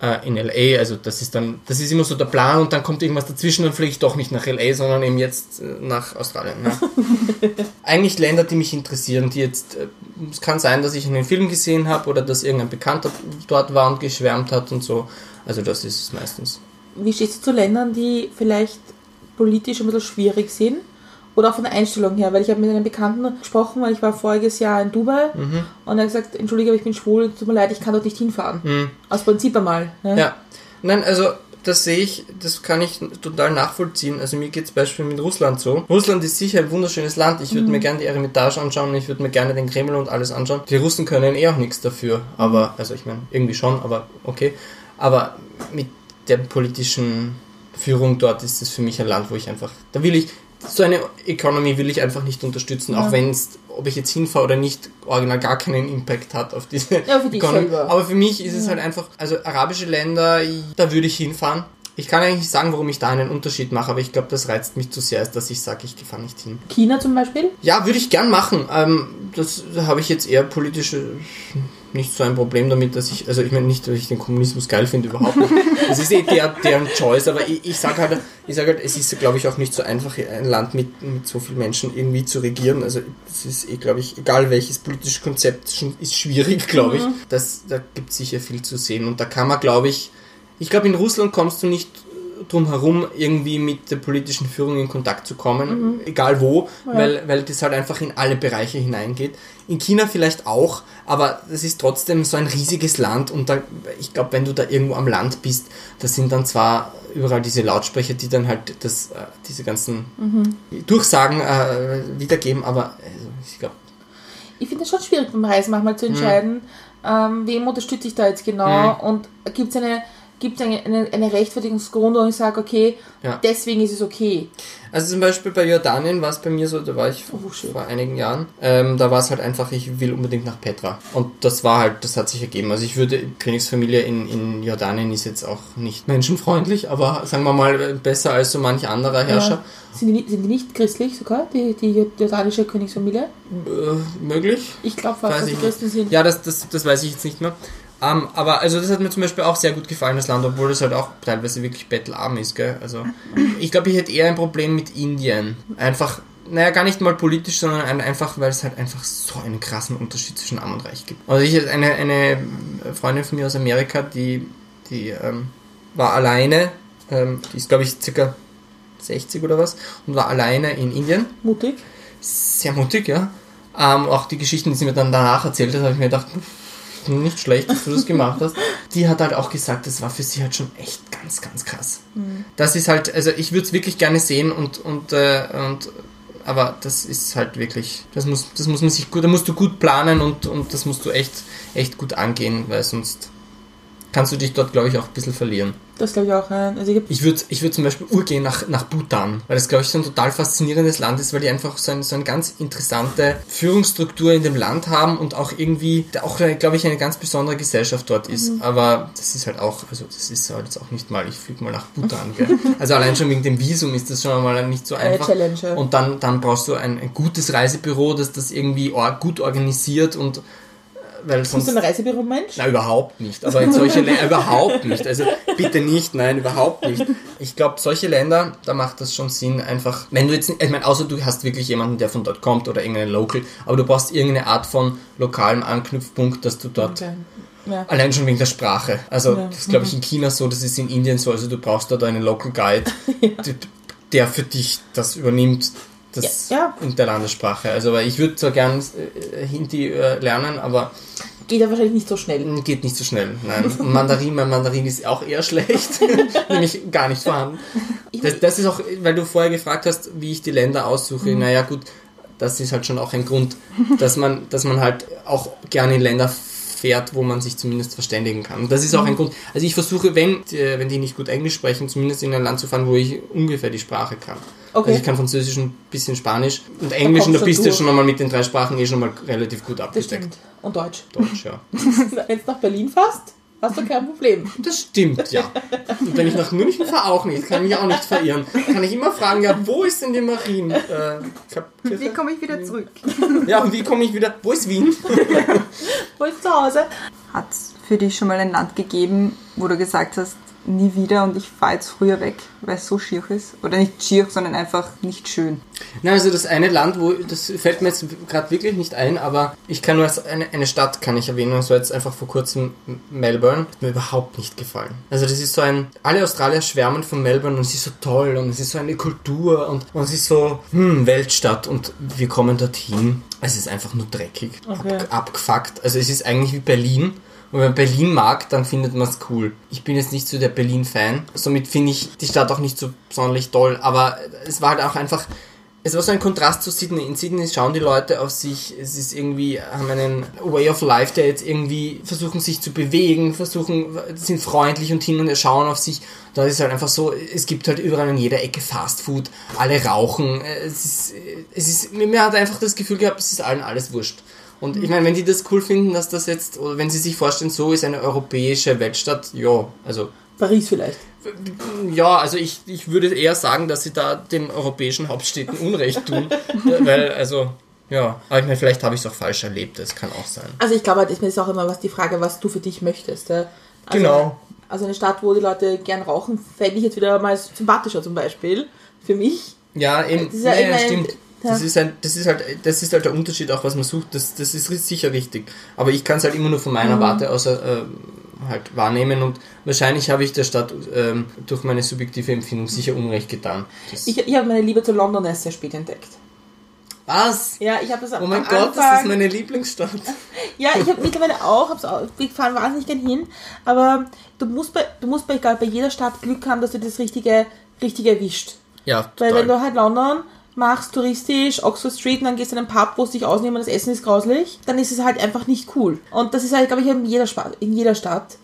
äh, in LA, also das ist dann, das ist immer so der Plan und dann kommt irgendwas dazwischen, dann fliege ich doch nicht nach LA, sondern eben jetzt äh, nach Australien. Ja. Eigentlich Länder, die mich interessieren, die jetzt, äh, es kann sein, dass ich einen Film gesehen habe oder dass irgendein Bekannter dort war und geschwärmt hat und so. Also das ist es meistens. Wie stehst du zu Ländern, die vielleicht politisch ein bisschen schwierig sind? Oder auch von der Einstellung her, weil ich habe mit einem Bekannten gesprochen, weil ich war voriges Jahr in Dubai mhm. und er hat gesagt, entschuldige, aber ich bin schwul, tut mir leid, ich kann dort nicht hinfahren. Mhm. Aus Prinzip einmal. Ja. ja. Nein, also das sehe ich, das kann ich total nachvollziehen. Also mir geht es beispielsweise mit Russland so. Russland ist sicher ein wunderschönes Land. Ich würde mhm. mir gerne die Eremitage anschauen, ich würde mir gerne den Kreml und alles anschauen. Die Russen können eh auch nichts dafür. Aber, also ich meine, irgendwie schon, aber okay. Aber mit der politischen Führung dort ist es für mich ein Land, wo ich einfach, da will ich, so eine Economy will ich einfach nicht unterstützen, ja. auch wenn es, ob ich jetzt hinfahre oder nicht, original gar keinen Impact hat auf diese ja, für Economy. Aber für mich ist ja. es halt einfach, also arabische Länder, da würde ich hinfahren. Ich kann eigentlich nicht sagen, warum ich da einen Unterschied mache, aber ich glaube, das reizt mich zu sehr, dass ich sage, ich fahre nicht hin. China zum Beispiel? Ja, würde ich gern machen. Ähm, das habe ich jetzt eher politische nicht so ein Problem damit, dass ich, also ich meine nicht, dass ich den Kommunismus geil finde, überhaupt nicht. Das ist eh der, deren Choice, aber ich, ich sage halt, ich sag halt, es ist, glaube ich, auch nicht so einfach, ein Land mit, mit so vielen Menschen irgendwie zu regieren. Also es ist eh, glaube ich, egal welches politische Konzept, ist schwierig, glaube ich. Mhm. Das, da gibt es sicher viel zu sehen und da kann man, glaube ich, ich glaube, in Russland kommst du nicht drum herum, irgendwie mit der politischen Führung in Kontakt zu kommen, mhm. egal wo, ja. weil, weil das halt einfach in alle Bereiche hineingeht. In China vielleicht auch, aber das ist trotzdem so ein riesiges Land und da, ich glaube, wenn du da irgendwo am Land bist, da sind dann zwar überall diese Lautsprecher, die dann halt das, äh, diese ganzen mhm. Durchsagen äh, wiedergeben, aber also, ich glaube. Ich finde es schon schwierig beim Reisen manchmal zu entscheiden, mhm. ähm, wem unterstütze ich da jetzt genau mhm. und gibt es eine gibt es eine, eine, Rechtfertigungsgrund, wo ich sage, okay, ja. deswegen ist es okay. Also zum Beispiel bei Jordanien war es bei mir so, da war ich vor, oh, vor einigen Jahren, ähm, da war es halt einfach, ich will unbedingt nach Petra. Und das war halt, das hat sich ergeben. Also ich würde, Königsfamilie in, in Jordanien ist jetzt auch nicht menschenfreundlich, aber sagen wir mal besser als so manch anderer Herrscher. Ja. Sind, die, sind die nicht christlich sogar, die, die jordanische Königsfamilie? Äh, möglich? Ich glaube fast, dass die Christen sind. Ja, das, das, das weiß ich jetzt nicht mehr. Um, ähm, aber also das hat mir zum Beispiel auch sehr gut gefallen, das Land, obwohl es halt auch teilweise wirklich bettelarm ist, gell? Also ich glaube, ich hätte eher ein Problem mit Indien. Einfach, naja, gar nicht mal politisch, sondern einfach, weil es halt einfach so einen krassen Unterschied zwischen Arm und Reich gibt. Also ich eine, eine Freundin von mir aus Amerika, die, die ähm, war alleine, ähm, die ist glaube ich circa 60 oder was, und war alleine in Indien. Mutig. Sehr mutig, ja. Ähm, auch die Geschichten, die sie mir dann danach erzählt hat, habe ich mir gedacht, nicht schlecht, dass du das gemacht hast. Die hat halt auch gesagt, das war für sie halt schon echt ganz, ganz krass. Mhm. Das ist halt, also ich würde es wirklich gerne sehen und, und, äh, und aber das ist halt wirklich, das muss, das muss man sich gut, da musst du gut planen und, und das musst du echt, echt gut angehen, weil sonst kannst du dich dort, glaube ich, auch ein bisschen verlieren. Das glaube ich auch. Also ich würde ich würd zum Beispiel urgehen nach, nach Bhutan, weil das, glaube ich, so ein total faszinierendes Land ist, weil die einfach so, ein, so eine ganz interessante Führungsstruktur in dem Land haben und auch irgendwie, auch, glaube ich, eine ganz besondere Gesellschaft dort ist. Mhm. Aber das ist halt auch, also das ist halt jetzt auch nicht mal, ich füge mal nach Bhutan. Gell? Also allein schon wegen dem Visum ist das schon mal nicht so einfach. Eine Challenge. Und dann, dann brauchst du ein, ein gutes Reisebüro, das das irgendwie gut organisiert und weil sonst, Bist du ein Reisebüro-Mensch? Nein, überhaupt nicht. Aber in solche Länder, überhaupt nicht. Also bitte nicht, nein, überhaupt nicht. Ich glaube, solche Länder, da macht das schon Sinn, einfach, wenn du jetzt, ich meine, außer du hast wirklich jemanden, der von dort kommt oder irgendeinen Local, aber du brauchst irgendeine Art von lokalem Anknüpfpunkt, dass du dort okay. Ja. Allein schon wegen der Sprache. Also, ja. das ist, glaube ich, in China so, das ist in Indien so. Also, du brauchst dort einen Local Guide, ja. der für dich das übernimmt das Ja, ja. in der Landessprache. Also weil ich würde zwar gern äh, Hindi äh, lernen, aber Geht ja wahrscheinlich nicht so schnell. geht nicht so schnell. Nein. Und Mandarin, mein Mandarin ist auch eher schlecht, nämlich gar nicht vorhanden. Das, das ist auch, weil du vorher gefragt hast, wie ich die Länder aussuche. Mhm. Naja gut, das ist halt schon auch ein Grund, dass man, dass man halt auch gerne in Länder fährt, wo man sich zumindest verständigen kann. Und das ist auch Mhm. ein Grund. Also ich versuche, wenn, äh, wenn die nicht gut Englisch sprechen, zumindest in ein Land zu fahren, wo ich ungefähr die Sprache kann. Okay. Also ich kann Französisch und ein bisschen Spanisch und Englisch und da bist du schon einmal mit den drei Sprachen eh schon mal relativ gut abgedeckt. Und Deutsch. Deutsch, ja. Wenn du nach Berlin fährst, hast du kein Problem. Das stimmt, ja. Und wenn ich nach München fahre, auch nicht. Kann mich auch nicht verirren. Kann ich immer fragen, ja, wo ist denn die Marien? Äh? Wie komme ich wieder zurück? ja, und wie komme ich wieder? Wo ist Wien? Wo ist zu Hause? Hat es für dich schon mal ein Land gegeben, wo du gesagt hast, nie wieder und ich fahre jetzt früher weg, weil es so schier ist? Oder nicht schier, sondern einfach nicht schön. Na, also das eine Land, wo, das fällt mir jetzt gerade wirklich nicht ein, aber ich kann nur als eine, eine Stadt kann ich erwähnen, so jetzt einfach vor kurzem Melbourne, hat mir überhaupt nicht gefallen. Also das ist so ein, alle Australier schwärmen von Melbourne und es ist so toll und es ist so eine Kultur und, und es ist so, hm, Weltstadt und wir kommen dorthin. Es ist einfach nur dreckig, Okay. ab, abgefuckt. Also es ist eigentlich wie Berlin. Und wenn man Berlin mag, dann findet man es cool. Ich bin jetzt nicht so der Berlin-Fan. Somit finde ich die Stadt auch nicht so sonderlich toll. Aber es war halt auch einfach, es war so ein Kontrast zu Sydney. In Sydney schauen die Leute auf sich, es ist irgendwie, haben einen Way of Life, der jetzt irgendwie versuchen sich zu bewegen, versuchen, sind freundlich und hin und her schauen auf sich. Da ist halt einfach so, es gibt halt überall in jeder Ecke Fast Food, alle rauchen. Es ist, es ist, mir hat einfach das Gefühl gehabt, es ist allen alles wurscht. Und ich meine, wenn die das cool finden, dass das jetzt, oder wenn sie sich vorstellen, so ist eine europäische Weltstadt, ja, also Paris vielleicht. ja, also ich, ich würde eher sagen, dass sie da den europäischen Hauptstädten Unrecht tun. weil, also, ja. Aber ich meine, vielleicht habe ich es auch falsch erlebt, das kann auch sein. Also ich glaube, das ist auch immer was die Frage, was du für dich möchtest. Also, Genau. Also eine Stadt, wo die Leute gern rauchen, fände ich jetzt wieder mal sympathischer zum Beispiel. Für mich. Ja, eben, Das ist ja ja, ja, ein- stimmt. ja. Das ist, ein, das, ist halt, das ist halt der Unterschied, auch was man sucht. Das, das ist sicher richtig. Aber ich kann es halt immer nur von meiner Mhm. Warte aus äh, halt wahrnehmen und wahrscheinlich habe ich der Stadt ähm, durch meine subjektive Empfindung sicher Unrecht getan. Das, Ich, ich habe meine Liebe zu London erst sehr spät entdeckt. was? Ja, ich habe das Oh mein Gott, das Anfang, ist meine Lieblingsstadt. Ja, ich habe mittlerweile auch, hab's auch, wir fahren wahnsinnig gern hin, aber du musst bei, du musst bei, egal, bei jeder Stadt Glück haben, dass du das richtige, richtige erwischt. Ja, Weil total. wenn du halt London machst, touristisch, Oxford Street, und dann gehst du in einen Pub, wo es dich ausnehmen, das Essen ist grauslich, dann ist es halt einfach nicht cool. Und das ist halt, glaube ich, in jeder, Spa- in jeder Stadt.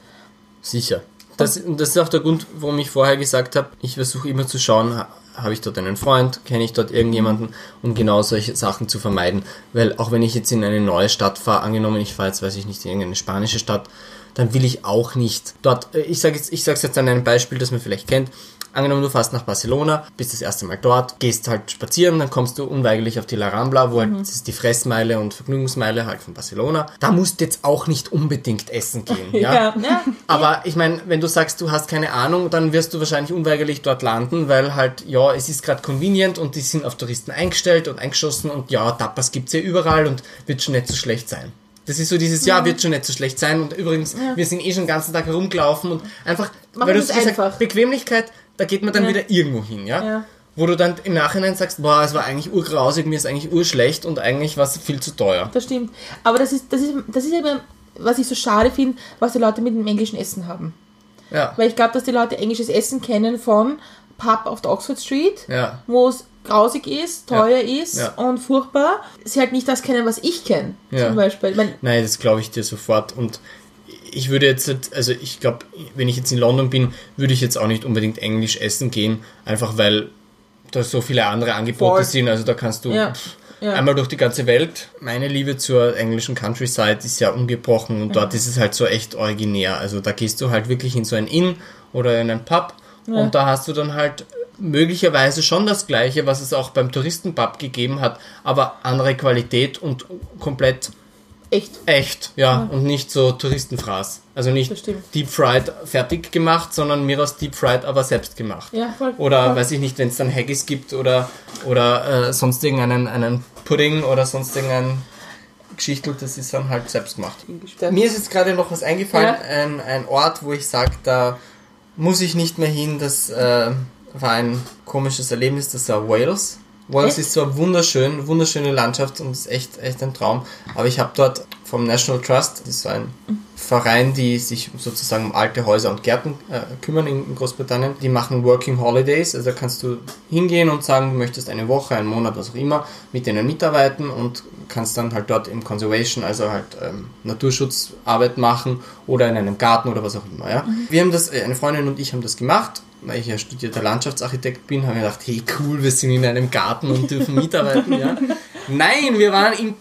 Sicher. Das, das ist auch der Grund, warum ich vorher gesagt habe, ich versuche immer zu schauen, ha- habe ich dort einen Freund, kenne ich dort irgendjemanden, um genau solche Sachen zu vermeiden. Weil auch wenn ich jetzt in eine neue Stadt fahre, angenommen ich fahre jetzt, weiß ich nicht, in irgendeine spanische Stadt, dann will ich auch nicht dort, äh, ich sage jetzt, ich sage jetzt an einem Beispiel, das man vielleicht kennt, Angenommen, du fährst nach Barcelona, bist das erste Mal dort, gehst halt spazieren, dann kommst du unweigerlich auf die La Rambla, wo halt, das ist die Fressmeile und Vergnügungsmeile halt von Barcelona. Da musst du jetzt auch nicht unbedingt essen gehen, ja. ja. Aber ich meine, wenn du sagst, du hast keine Ahnung, dann wirst du wahrscheinlich unweigerlich dort landen, weil halt, ja, es ist gerade convenient und die sind auf Touristen eingestellt und eingeschossen und ja, Tapas gibt's ja überall und wird schon nicht so schlecht sein. Das ist so dieses, ja, wird schon nicht so schlecht sein und übrigens, wir sind eh schon den ganzen Tag herumgelaufen und einfach, Machen weil du gesagt, einfach. Bequemlichkeit, da geht man dann Ja. wieder irgendwo hin, ja? Ja. Wo du dann im Nachhinein sagst, boah, es war eigentlich urgrausig, mir ist eigentlich urschlecht und eigentlich war es viel zu teuer. Das stimmt. Aber das ist, das ist, das ist eben, was ich so schade finde, was die Leute mit dem englischen Essen haben. Ja, Weil ich glaube, dass die Leute englisches Essen kennen von Pub auf der Oxford Street, ja. wo es grausig ist, teuer ist Ja. und furchtbar. Sie halt nicht das kennen, was ich kenne. Ja. Zum Beispiel. Mein, Nein, das glaube ich dir sofort. Und ich würde jetzt, also ich glaube, wenn ich jetzt in London bin, würde ich jetzt auch nicht unbedingt Englisch essen gehen, einfach weil da so viele andere Angebote Voll. sind. Also da kannst du Ja. pff, Ja. einmal durch die ganze Welt. Meine Liebe zur englischen Countryside ist ja ungebrochen und dort ist es halt so echt originär. Also da gehst du halt wirklich in so ein Inn oder in einen Pub und da hast du dann halt möglicherweise schon das gleiche, was es auch beim Touristenpub gegeben hat, aber andere Qualität und komplett echt. Echt, ja, und nicht so Touristenfraß. Also nicht. Deep Fried fertig gemacht, sondern mir aus Deep Fried aber selbst gemacht. Ja, voll. Oder voll. weiß ich nicht, wenn es dann Haggis gibt oder, oder äh, sonst irgendeinen einen Pudding oder sonst irgendein Geschichtel, das ist dann halt selbst gemacht. Mir ist jetzt gerade noch was eingefallen, Ja. ein, ein Ort, wo ich sage, da muss ich nicht mehr hin, das äh, war ein komisches Erlebnis, das war Wales. Wales ist zwar wunderschön, wunderschöne Landschaft und ist echt, echt ein Traum, aber ich habe dort vom National Trust, das ist so ein Verein, die sich sozusagen um alte Häuser und Gärten äh, kümmern in, in Großbritannien, die machen Working Holidays, also da kannst du hingehen und sagen, du möchtest eine Woche, einen Monat, was auch immer, mit denen mitarbeiten und kannst dann halt dort im Conservation, also halt ähm, Naturschutzarbeit machen oder in einem Garten oder was auch immer. Ja? Wir haben das, äh, eine Freundin und ich haben das gemacht weil ich ja studierter Landschaftsarchitekt bin, habe ich gedacht, hey cool, wir sind in einem Garten und dürfen mitarbeiten, ja. Nein, wir waren im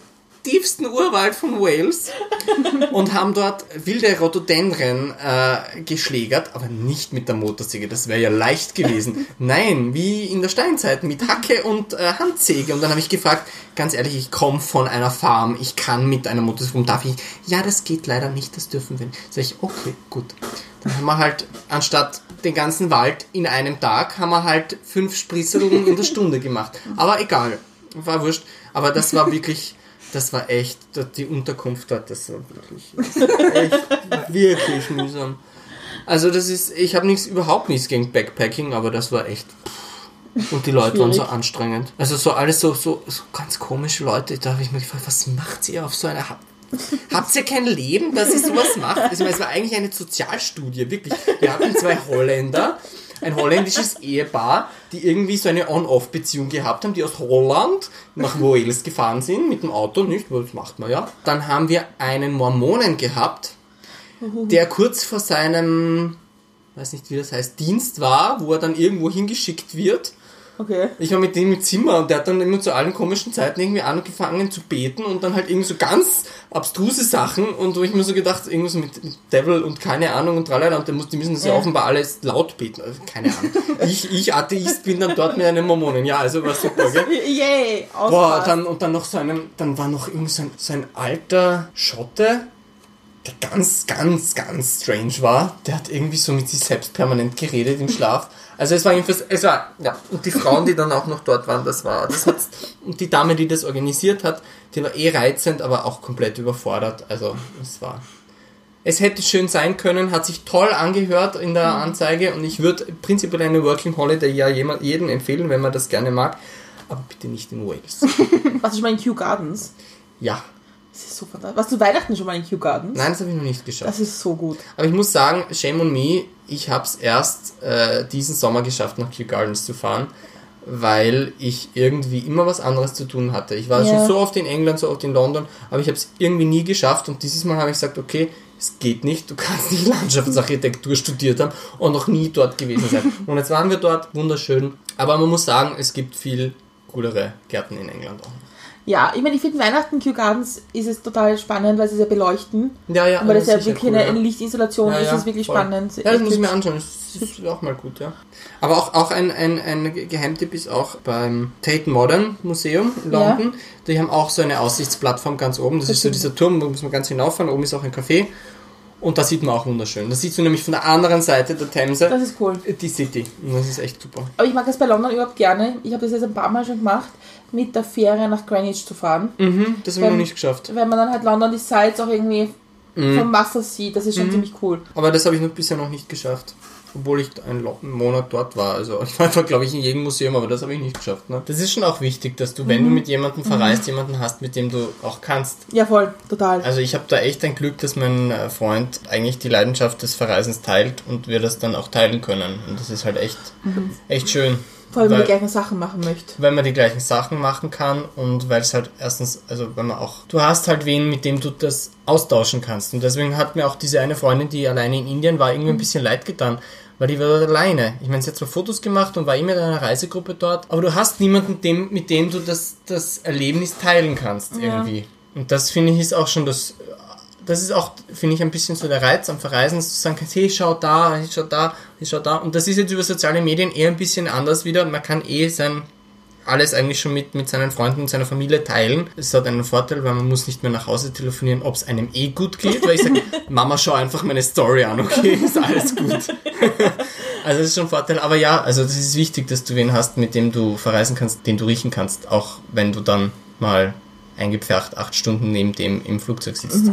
tiefsten Urwald von Wales und haben dort wilde Rhododendren äh, geschlägert, aber nicht mit der Motorsäge, das wäre ja leicht gewesen. Nein, wie in der Steinzeit mit Hacke und äh, Handsäge. Und dann habe ich gefragt, ganz ehrlich, ich komme von einer Farm, ich kann mit einer Motorsäge, warum darf ich? Ja, das geht leider nicht, das dürfen wir nicht. Sag ich, okay, gut. Dann haben wir halt, anstatt den ganzen Wald in einem Tag, haben wir halt fünf Spritzelungen in der Stunde gemacht. Aber egal, war wurscht. Aber das war wirklich, das war echt, die Unterkunft dort, das war wirklich, echt, wirklich mühsam. Also das ist, ich habe nichts, überhaupt nichts gegen Backpacking, aber das war echt, und die Leute waren so anstrengend. Also so alles so, so, so ganz komische Leute, da habe ich mir gefragt, was macht ihr auf so einer, Habt ihr kein Leben, dass ihr sowas macht? Ich meine, es war eigentlich eine Sozialstudie, wirklich. Wir hatten zwei Holländer, ein holländisches Ehepaar, die irgendwie so eine On-Off-Beziehung gehabt haben, die aus Holland nach Wales gefahren sind, mit dem Auto, nicht? Das macht man ja. Dann haben wir einen Mormonen gehabt, der kurz vor seinem, weiß nicht wie das heißt, Dienst war, wo er dann irgendwo hingeschickt wird. Okay. Ich war mit dem im Zimmer und der hat dann immer zu allen komischen Zeiten irgendwie angefangen zu beten und dann halt irgendwie so ganz abstruse Sachen und wo ich mir so gedacht, irgendwas so mit, Devil und keine Ahnung und tralala und der muss, die müssen das ja offenbar alles laut beten, also keine Ahnung. ich, ich Atheist bin dann dort mit einem Mormonen, ja, also war super, gell? Yay! Boah, Ausfahrt. dann, und dann noch so einem, dann war noch irgend so ein, so ein alter Schotte, der ganz, ganz, ganz strange war. Der hat irgendwie so mit sich selbst permanent geredet im Schlaf. Also es war jedenfalls, es war, ja, und die Frauen, die dann auch noch dort waren, das war, das hat, und die Dame, die das organisiert hat, die war eh reizend, aber auch komplett überfordert. Also es war, es hätte schön sein können, hat sich toll angehört in der Anzeige und ich würde prinzipiell eine Working Holiday ja jemand, jedem empfehlen, wenn man das gerne mag, aber bitte nicht in Wales. Warst du schon mal in Kew Gardens? Ja, Das ist so fantastisch. Warst du Weihnachten schon mal in Kew Gardens? nein, das habe ich noch nicht geschafft. Das ist so gut. Aber ich muss sagen, shame on me, ich habe es erst äh, diesen Sommer geschafft, nach Kew Gardens zu fahren, weil ich irgendwie immer was anderes zu tun hatte. Ich war Ja. schon so oft in England, so oft in London, aber ich habe es irgendwie nie geschafft und dieses Mal habe ich gesagt, okay, es geht nicht, du kannst nicht Landschaftsarchitektur studiert haben und noch nie dort gewesen sein. Und jetzt waren wir dort, wunderschön, aber man muss sagen, es gibt viel coolere Gärten in England auch. Ja, ich meine, ich finde Weihnachten Kew Gardens ist es total spannend, weil sie sehr beleuchten. Ja, ja, Und weil das ja wirklich cool, eine, ja. Lichtinstallation Ja, ist, ja, ist wirklich voll. spannend. Ja, das muss ich mir anschauen. Das ist auch mal gut, ja. Aber auch, auch ein, ein, ein Geheimtipp ist auch beim Tate Modern Museum in Ja. London. Die haben auch so eine Aussichtsplattform ganz oben. Das, Das ist so dieser Turm, da muss man ganz hinauffahren. Oben ist auch ein Café. Und da sieht man auch wunderschön. Da siehst du nämlich von der anderen Seite der Themse Das ist cool. die City. Und das ist echt super. Aber ich mag das bei London überhaupt gerne. Ich habe das jetzt ein paar Mal schon gemacht, mit der Fähre nach Greenwich zu fahren. Mhm, das habe ich Beim- noch nicht geschafft. Wenn man dann halt London die Sites auch irgendwie Mhm. vom Wasser sieht, das ist schon ziemlich cool. Aber das habe ich noch bisher noch nicht geschafft. Obwohl ich einen Monat dort war. Also ich war einfach, glaube ich, in jedem Museum, aber das habe ich nicht geschafft. Ne? Das ist schon auch wichtig, dass du, wenn du mit jemandem verreist, jemanden hast, mit dem du auch kannst. Ja, voll, total. Also ich habe da echt ein Glück, dass mein äh, Freund eigentlich die Leidenschaft des Verreisens teilt und wir das dann auch teilen können. Und das ist halt echt, echt schön. Vor allem, wenn man weil- die gleichen Sachen machen möchte. weil man die gleichen Sachen machen kann und weil es halt erstens, also wenn man auch, du hast halt wen, mit dem du das austauschen kannst. Und deswegen hat mir auch diese eine Freundin, die alleine in Indien war, irgendwie ein bisschen leid getan. Weil die war dort alleine. Ich meine, sie hat zwar Fotos gemacht und war immer in einer Reisegruppe dort, aber du hast niemanden, dem, mit dem du das, das Erlebnis teilen kannst irgendwie. Und das finde ich ist auch schon das, das ist auch, finde ich, ein bisschen so der Reiz am Verreisen, du sagen kannst, hey, schau da, hey, schau da, hey, schau da. Und das ist jetzt über soziale Medien eher ein bisschen anders wieder. Man kann eh sein, alles eigentlich schon mit, mit seinen Freunden und seiner Familie teilen. Es hat einen Vorteil, weil man muss nicht mehr nach Hause telefonieren, ob es einem eh gut geht, weil ich sage, Mama, schau einfach meine Story an, okay, ist alles gut. also das ist schon ein Vorteil. Aber ja, also das ist wichtig, dass du wen hast, mit dem du verreisen kannst, den du riechen kannst, auch wenn du dann mal eingepfercht acht Stunden neben dem im Flugzeug sitzt.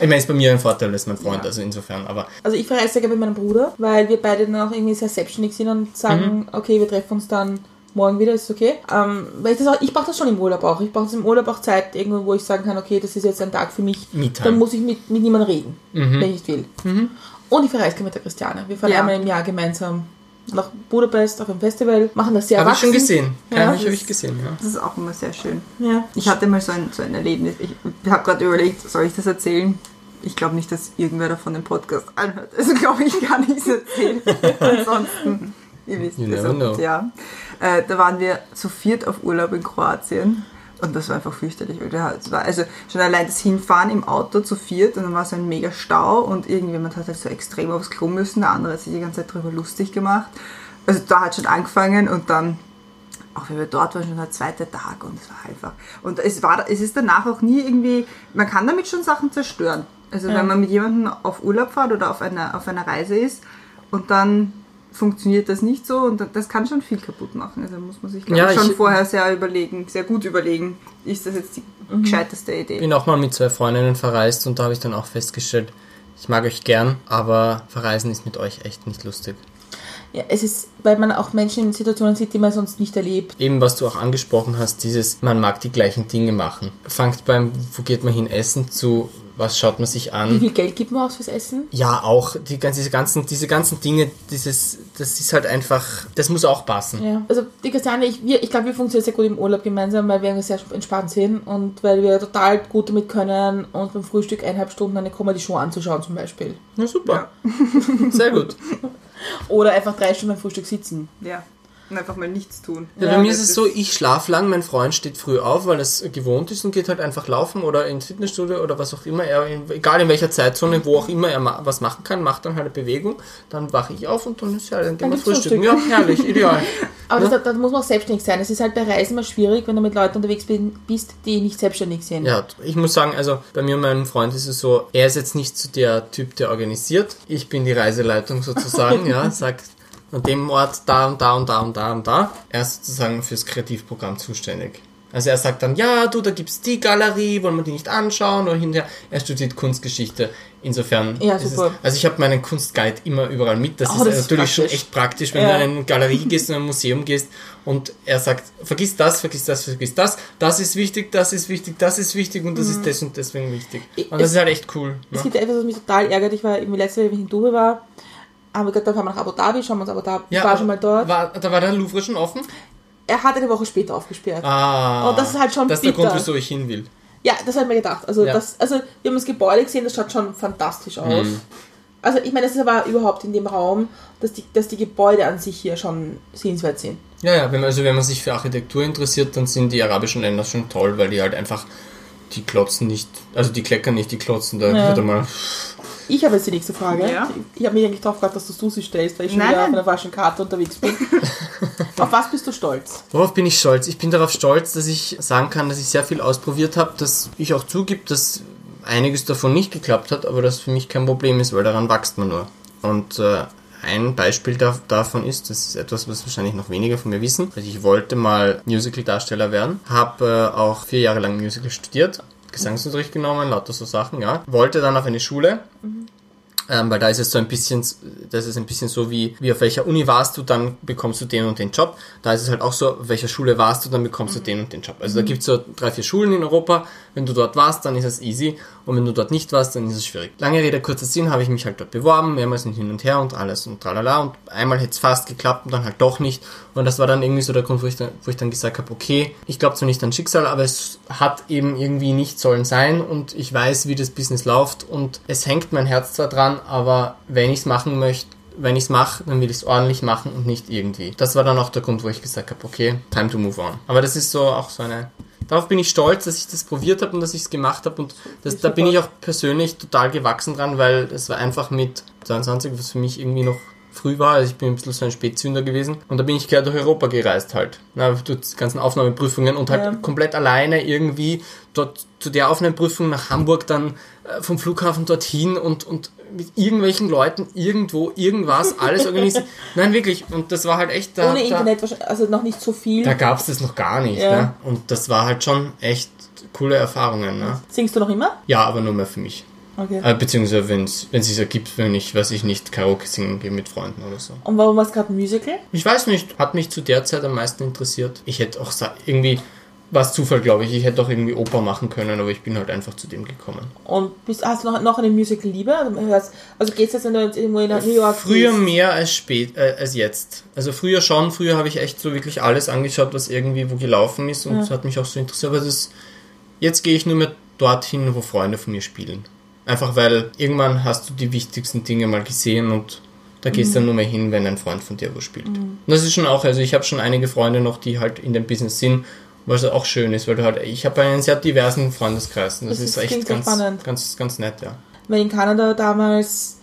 Ich meine, ist bei mir ein Vorteil, das ist mein Freund, Ja. also insofern, aber Also ich verreise sehr gerne mit meinem Bruder, weil wir beide dann auch irgendwie sehr selbstständig sind und sagen, Mhm. okay, wir treffen uns dann morgen wieder, ist okay. Ähm, weil ich das auch, ich brauche das schon im Urlaub auch. Ich brauche im Urlaub auch Zeit, irgendwo, wo ich sagen kann, okay, das ist jetzt ein Tag für mich. Me-Time. Dann muss ich mit, mit niemandem reden, Mhm. wenn ich will. Und ich verreise mit der Christiane. Wir fahren Ja. einmal im Jahr gemeinsam nach Budapest auf ein Festival, machen das sehr Habe ich schon gesehen. Ja, ich, habe das- ich gesehen, ja. Das ist auch immer sehr schön. Ja. Ich hatte mal so ein, so ein Erlebnis. Ich habe gerade überlegt, soll ich das erzählen? Ich glaube nicht, dass irgendwer davon den Podcast anhört. Also glaube ich, kann ich es erzählen. Ansonsten, ihr wisst es. Ja. Äh, da waren wir zu viert auf Urlaub in Kroatien. Und das war einfach fürchterlich. weil der- es war Also schon allein das Hinfahren im Auto zu viert und dann war so ein mega Stau und irgendjemand hat halt so extrem aufs Klo müssen, der andere hat sich die ganze Zeit drüber lustig gemacht. Also da hat schon angefangen und dann auch wenn wir dort waren, schon der zweite Tag und es war einfach. Und es, war, es ist danach auch nie irgendwie, man kann damit schon Sachen zerstören. Also Ja. wenn man mit jemandem auf Urlaub fährt oder auf einer, auf einer Reise ist und dann funktioniert das nicht so und das kann schon viel kaputt machen. Also muss man sich glaub Ja, ich, schon ich- vorher sehr überlegen, sehr gut überlegen, ist das jetzt die gescheiteste Idee. bin auch mal mit zwei Freundinnen verreist und da habe ich dann auch festgestellt, ich mag euch gern, aber verreisen ist mit euch echt nicht lustig. Ja, es ist, weil man auch Menschen in Situationen sieht, die man sonst nicht erlebt. Eben, was du auch angesprochen hast, dieses, man mag die gleichen Dinge machen. Fangt beim, wo geht man hin essen, zu, was schaut man sich Wie an. viel Geld gibt man aus fürs Essen? Ja, auch die, diese, ganzen, diese ganzen Dinge, dieses, das ist halt einfach, das muss auch passen. Ja. Also die Christiane, ich, wir- ich glaube, wir funktionieren sehr gut im Urlaub gemeinsam, weil wir sehr entspannt sind und weil wir total gut damit können, uns beim Frühstück eineinhalb Stunden eine Comedy-Show anzuschauen zum Beispiel. Na super. Sehr gut. Oder einfach drei Stunden beim Frühstück sitzen. Ja. Und einfach mal nichts tun. Ja, Ja, bei mir das ist es so, ich schlafe lang, mein Freund steht früh auf, weil es gewohnt ist und geht halt einfach laufen oder ins Fitnessstudio oder was auch immer. Er, egal in welcher Zeitzone, wo auch immer er ma was machen kann, macht dann halt eine Bewegung. Dann wache ich auf und dann ist ja, dann gehen wir frühstücken. Frühstück. Ja, herrlich, ideal. Aber Ja. das, da muss man auch selbstständig sein. Es ist halt bei Reisen immer schwierig, wenn du mit Leuten unterwegs bist, die nicht selbstständig sind. Ja, ich muss sagen, also bei mir und meinem Freund ist es so, er ist jetzt nicht so der Typ, der organisiert. Ich bin die Reiseleitung sozusagen, ja, sagt an dem Ort da und da und da und da und da. Er ist sozusagen fürs Kreativprogramm zuständig. Also er sagt dann, ja, du, da gibt's die Galerie, wollen wir die nicht anschauen oder hinterher. Er studiert Kunstgeschichte. Insofern Ja, ist es, also ich habe meinen Kunstguide immer überall mit. Das Oh, ist das ist natürlich schon praktisch. echt praktisch, wenn Ja. du in eine Galerie gehst, in ein Museum gehst und er sagt, vergiss das, vergiss das, vergiss das, das ist wichtig, das ist wichtig, das ist wichtig und das ist des und deswegen wichtig. Ich- Und das es- ist halt echt cool. Es Ne? gibt etwas, was mich total ärgert. Ich war irgendwie letzte Woche, wenn ich in Dubai war, haben wir gesagt, dann fahren wir nach Abu Dhabi, schauen wir uns Abu Dhabi. ich war schon mal dort. War, da war der Louvre schon offen? Er hat eine Woche später aufgesperrt. Ah. Und das ist halt schon Das ist der bitter. Grund, wieso ich hin will. Ja, das habe ich mir gedacht. Also, Ja. das, also wir haben das Gebäude gesehen, das schaut schon fantastisch aus. Mhm. Also ich meine, das ist aber überhaupt in dem Raum, dass die, dass die Gebäude an sich hier schon sehenswert sind. Ja, ja, wenn man, also wenn man sich für Architektur interessiert, dann sind die arabischen Länder schon toll, weil die halt einfach, die klotzen nicht, also die kleckern nicht, die klotzen da Ja. wieder mal. Ich habe jetzt die nächste Frage. Ja. Ich, ich habe mich eigentlich drauf gehabt, dass du sie stellst, weil ich schon Nein, wieder nein. auf einer falschen Karte unterwegs bin. auf was bist du stolz? Worauf bin ich stolz? Ich bin darauf stolz, dass ich sagen kann, dass ich sehr viel ausprobiert habe, dass ich auch zugebe, dass einiges davon nicht geklappt hat, aber das für mich kein Problem ist, weil daran wächst man nur. Und äh, ein Beispiel da, davon ist, das ist etwas, was wahrscheinlich noch weniger von mir wissen. Also ich wollte mal Musical-Darsteller werden, habe äh, auch vier Jahre lang Musical studiert, Gesangsunterricht genommen, lauter so Sachen, ja. Wollte dann auf eine Schule, ähm, weil da ist es so ein bisschen, das ist ein bisschen so wie, wie auf welcher Uni warst du, dann bekommst du den und den Job. Da ist es halt auch so, auf welcher Schule warst du, dann bekommst du den und den Job. Also da gibt es so drei, vier Schulen in Europa. Wenn du dort warst, dann ist es easy. Und wenn du dort nicht warst, dann ist es schwierig. Lange Rede, kurzer Sinn, habe ich mich halt dort beworben, mehrmals und hin und her und alles und tralala. Und einmal hätte es fast geklappt und dann halt doch nicht. Und das war dann irgendwie so der Grund, wo ich dann, wo ich dann gesagt habe, okay, ich glaube zwar nicht an Schicksal, aber es hat eben irgendwie nicht sollen sein und ich weiß, wie das Business läuft und es hängt mein Herz zwar dran, aber wenn ich es machen möchte, wenn ich es mache, dann will ich es ordentlich machen und nicht irgendwie. Das war dann auch der Grund, wo ich gesagt habe, okay, time to move on. Aber das ist so auch so eine. Darauf bin ich stolz, dass ich das probiert habe und dass ich es gemacht habe und das, da bin ich auch persönlich total gewachsen dran, weil es war einfach mit 22, was für mich irgendwie noch früh war, also ich bin ein bisschen so ein Spätzünder gewesen und da bin ich quer durch Europa gereist halt. Na, durch die ganzen Aufnahmeprüfungen und halt Ja. komplett alleine irgendwie dort zu der Aufnahmeprüfung nach Hamburg dann äh, vom Flughafen dorthin und, und mit irgendwelchen Leuten irgendwo irgendwas alles organisiert. Nein, wirklich. Und das war halt echt da. Ohne da, Internet, wahrscheinlich- also noch nicht so viel. Da gab es das noch gar nicht. Ja. Ne? Und das war halt schon echt coole Erfahrungen. Ne? Singst du noch immer? Ja, aber nur mehr für mich. Okay. Äh, beziehungsweise wenn es sich ergibt, wenn ich, weiß ich nicht, Karaoke singen gehe mit Freunden oder so. Und warum war es gerade ein Musical? Ich weiß nicht, hat mich zu der Zeit am meisten interessiert. Ich hätte auch irgendwie, war es Zufall, glaube ich, ich hätte auch irgendwie Oper machen können, aber ich bin halt einfach zu dem gekommen. Und bist, hast du noch, noch eine Musical-Liebe? Also, also geht's jetzt, wenn du jetzt irgendwo in New York Früher bist? mehr als spät, äh, als jetzt. Also früher schon, früher habe ich echt so wirklich alles angeschaut, was irgendwie wo gelaufen ist und Ja. hat mich auch so interessiert. Aber das, jetzt gehe ich nur mehr dorthin, wo Freunde von mir spielen. Einfach weil irgendwann hast du die wichtigsten Dinge mal gesehen und da gehst Mhm. du dann nur mehr hin, wenn ein Freund von dir wo spielt. Und das ist schon auch, also ich habe schon einige Freunde noch, die halt in dem Business sind, was auch schön ist, weil du halt, ich habe einen sehr diversen Freundeskreis und das, Das ist echt ganz, spannend. ganz, ganz nett, ja. Weil in Kanada damals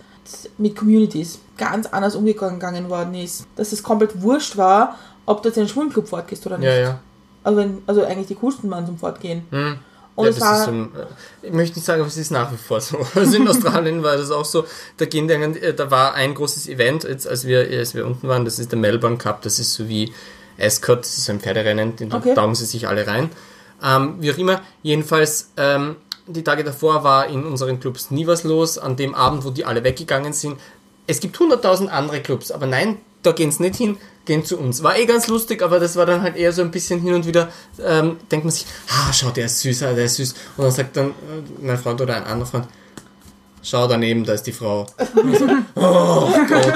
mit Communities ganz anders umgegangen worden ist. Dass es komplett wurscht war, ob du jetzt in einen Schwulenclub fortgehst oder nicht. Ja, ja. Also, wenn, also eigentlich die coolsten waren zum Fortgehen. Hm. Und ja, das war, ist so, äh, ich möchte nicht sagen, aber es ist nach wie vor so. Also in Australien war das auch so. Da, gehen dann, äh, da war ein großes Event, jetzt, als, wir, als wir unten waren, das ist der Melbourne Cup, das ist so wie Ascot, das ist ein Pferderennen, den Okay. taugen sie sich alle rein. Ähm, wie auch immer, jedenfalls, ähm, die Tage davor war in unseren Clubs nie was los. An dem Abend, wo die alle weggegangen sind, es gibt 100.000 andere Clubs, aber nein, da gehen es nicht hin, gehen zu uns. War eh ganz lustig, aber das war dann halt eher so ein bisschen hin und wieder, ähm, denkt man sich, ah, schau, der ist süß, ah, der ist süß. Und dann sagt dann äh, mein Freund oder ein anderer Freund, schau daneben, da ist die Frau. Und so, oh Gott,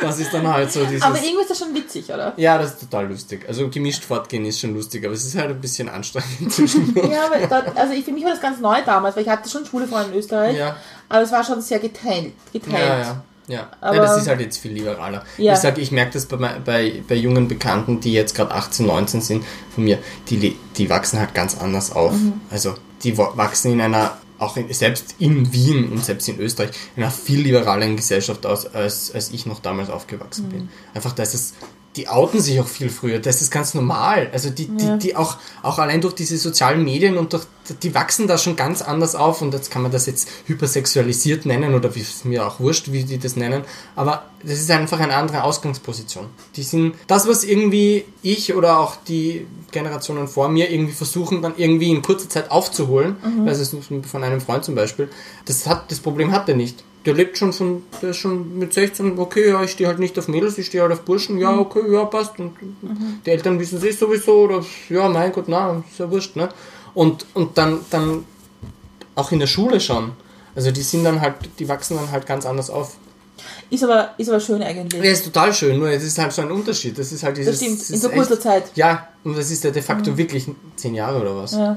das ist dann halt so dieses... aber irgendwie ist das schon witzig, oder? ja, das ist total lustig. Also gemischt fortgehen ist schon lustig, aber es ist halt ein bisschen anstrengend zwischendurch. Ja, aber da, also ich, für mich war das ganz neu damals, weil ich hatte schon schwule Freunde in Österreich, Ja. aber es war schon sehr geteilt. geteilt. Ja, ja. Ja, Aber- ja, das ist halt jetzt viel liberaler. Ja. Ich sage, ich merke das bei, bei, bei jungen Bekannten, die jetzt gerade 18, 19 sind, von mir, die, die wachsen halt ganz anders auf. Mhm. Also die wa- wachsen in einer, auch in, selbst in Wien und selbst in Österreich, in einer viel liberaleren Gesellschaft aus, als, als ich noch damals aufgewachsen Mhm. bin. Einfach, dass es, die outen sich auch viel früher, das ist ganz normal. Also die, Ja. die, die auch, auch allein durch diese sozialen Medien und durch, die wachsen da schon ganz anders auf und jetzt kann man das jetzt hypersexualisiert nennen oder wie es mir auch wurscht, wie die das nennen, aber das ist einfach eine andere Ausgangsposition. Die sind, das was irgendwie ich oder auch die Generationen vor mir irgendwie versuchen dann irgendwie in kurzer Zeit aufzuholen, also es ist von einem Freund zum Beispiel, das hat, das Problem hat er nicht. Der lebt schon von, der ist schon mit 16, okay, ja, ich stehe halt nicht auf Mädels, ich stehe halt auf Burschen, ja, okay, ja, passt. Und die Eltern wissen es eh sowieso, oder ja, mein Gott, na, ist ja wurscht, ne? Und, und dann, dann auch in der Schule schon. Also die sind dann halt, die wachsen dann halt ganz anders auf. Ist, aber, ist aber schön eigentlich. Ja, ist total schön, nur es ist halt so ein Unterschied. Das ist halt dieses. das stimmt, in so kurzer Zeit. Ja, und das ist ja de facto wirklich zehn Jahre oder was. Ja.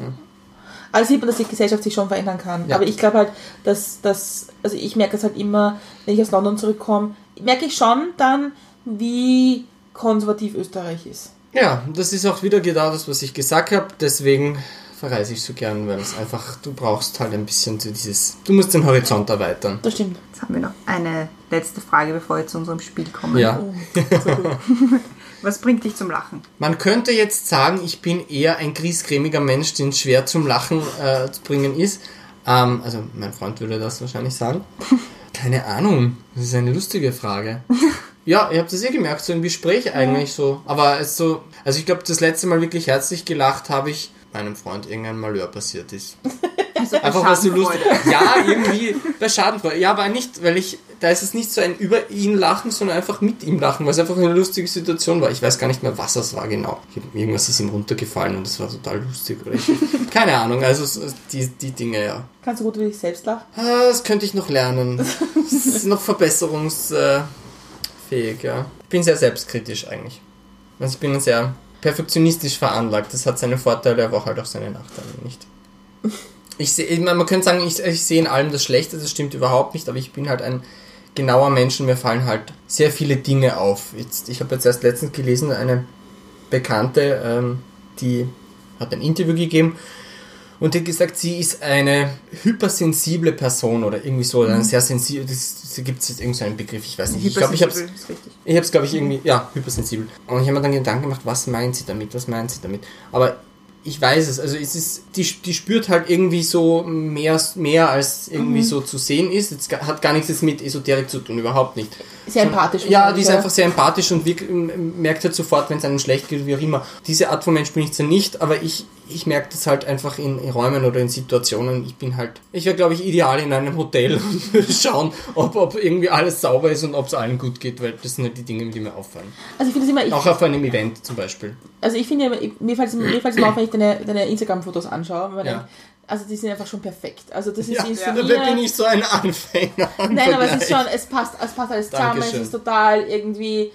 Also sieht man, dass die Gesellschaft sich schon verändern kann. Ja. Aber ich glaube halt, dass das, also ich merke es halt immer, wenn ich aus London zurückkomme, merke ich schon dann, wie konservativ Österreich ist. Ja, das ist auch wieder genau das, was ich gesagt habe. Deswegen verreise ich so gern, weil es einfach, du brauchst halt ein bisschen so dieses, du musst den Horizont erweitern. Das stimmt. Jetzt haben wir noch eine letzte Frage, bevor wir zu unserem Spiel kommen. Ja. Was bringt dich zum Lachen? Man könnte jetzt sagen, ich bin eher ein griesgrämiger Mensch, den schwer zum Lachen äh, zu bringen ist. Ähm, also mein Freund würde das wahrscheinlich sagen. Keine Ahnung, das ist eine lustige Frage. Ja, ihr habt das eh gemerkt, so im Gespräch eigentlich so. Aber es so, also ich glaube, das letzte Mal wirklich herzlich gelacht habe ich meinem Freund irgendein Malheur passiert ist. Also Einfach was so Schadenfreude. lustig. Ja, irgendwie bei Schadenfreude. Ja, aber nicht, weil ich, da ist es nicht so ein über ihn lachen, sondern einfach mit ihm lachen, weil es einfach eine lustige Situation war. Ich weiß gar nicht mehr, was es war genau. Ich irgendwas ist ihm runtergefallen und das war total lustig. Oder ich, keine Ahnung, also so die, die Dinge, ja. Kannst du gut über dich selbst lachen? Ah, Das könnte ich noch lernen. Das ist noch verbesserungsfähig, ja. Ich bin sehr selbstkritisch eigentlich. Also ich bin sehr perfektionistisch veranlagt. Das hat seine Vorteile, aber auch halt auch seine Nachteile nicht. Ich sehe, man könnte sagen, ich, ich sehe in allem das Schlechte, das stimmt überhaupt nicht, aber ich bin halt ein genauer Mensch und mir fallen halt sehr viele Dinge auf. Jetzt, ich habe jetzt erst letztens gelesen, eine Bekannte, ähm, die hat ein Interview gegeben und die hat gesagt, sie ist eine hypersensible Person oder irgendwie so, oder ein sehr sensibel, das, da gibt es jetzt irgendeinen so einen Begriff, ich weiß nicht. Ich glaube, ich habe es ich habe glaube ich, irgendwie, ja, hypersensibel. Und ich habe mir dann Gedanken gemacht, was meint sie damit, was meint sie damit. Aber ich weiß es, also es ist, die, die spürt halt irgendwie so mehr, mehr als irgendwie so zu sehen ist. Es hat gar nichts jetzt mit Esoterik zu tun, überhaupt nicht. Sehr empathisch. Ja, die ist einfach sehr empathisch und merkt halt sofort, wenn es einem schlecht geht, wie auch immer. Diese Art von Mensch bin ich zwar nicht, aber ich, ich merke das halt einfach in, in Räumen oder in Situationen. Ich bin halt, ich wäre glaube ich ideal in einem Hotel und würde schauen, ob, ob irgendwie alles sauber ist und ob es allen gut geht, weil das sind halt die Dinge, die mir auffallen. Also ich finde es immer, ich, Auch auf einem Event zum Beispiel. also ich finde, mir fällt es mir auf, wenn ich deine, deine Instagram-Fotos anschaue. weil Ja. Also die sind einfach schon perfekt. Also das ist Ja, inszeniert. dabei bin ich so ein Anfänger. Nein, aber es ist schon, es passt, es passt alles zusammen, es Dankeschön. ist total irgendwie.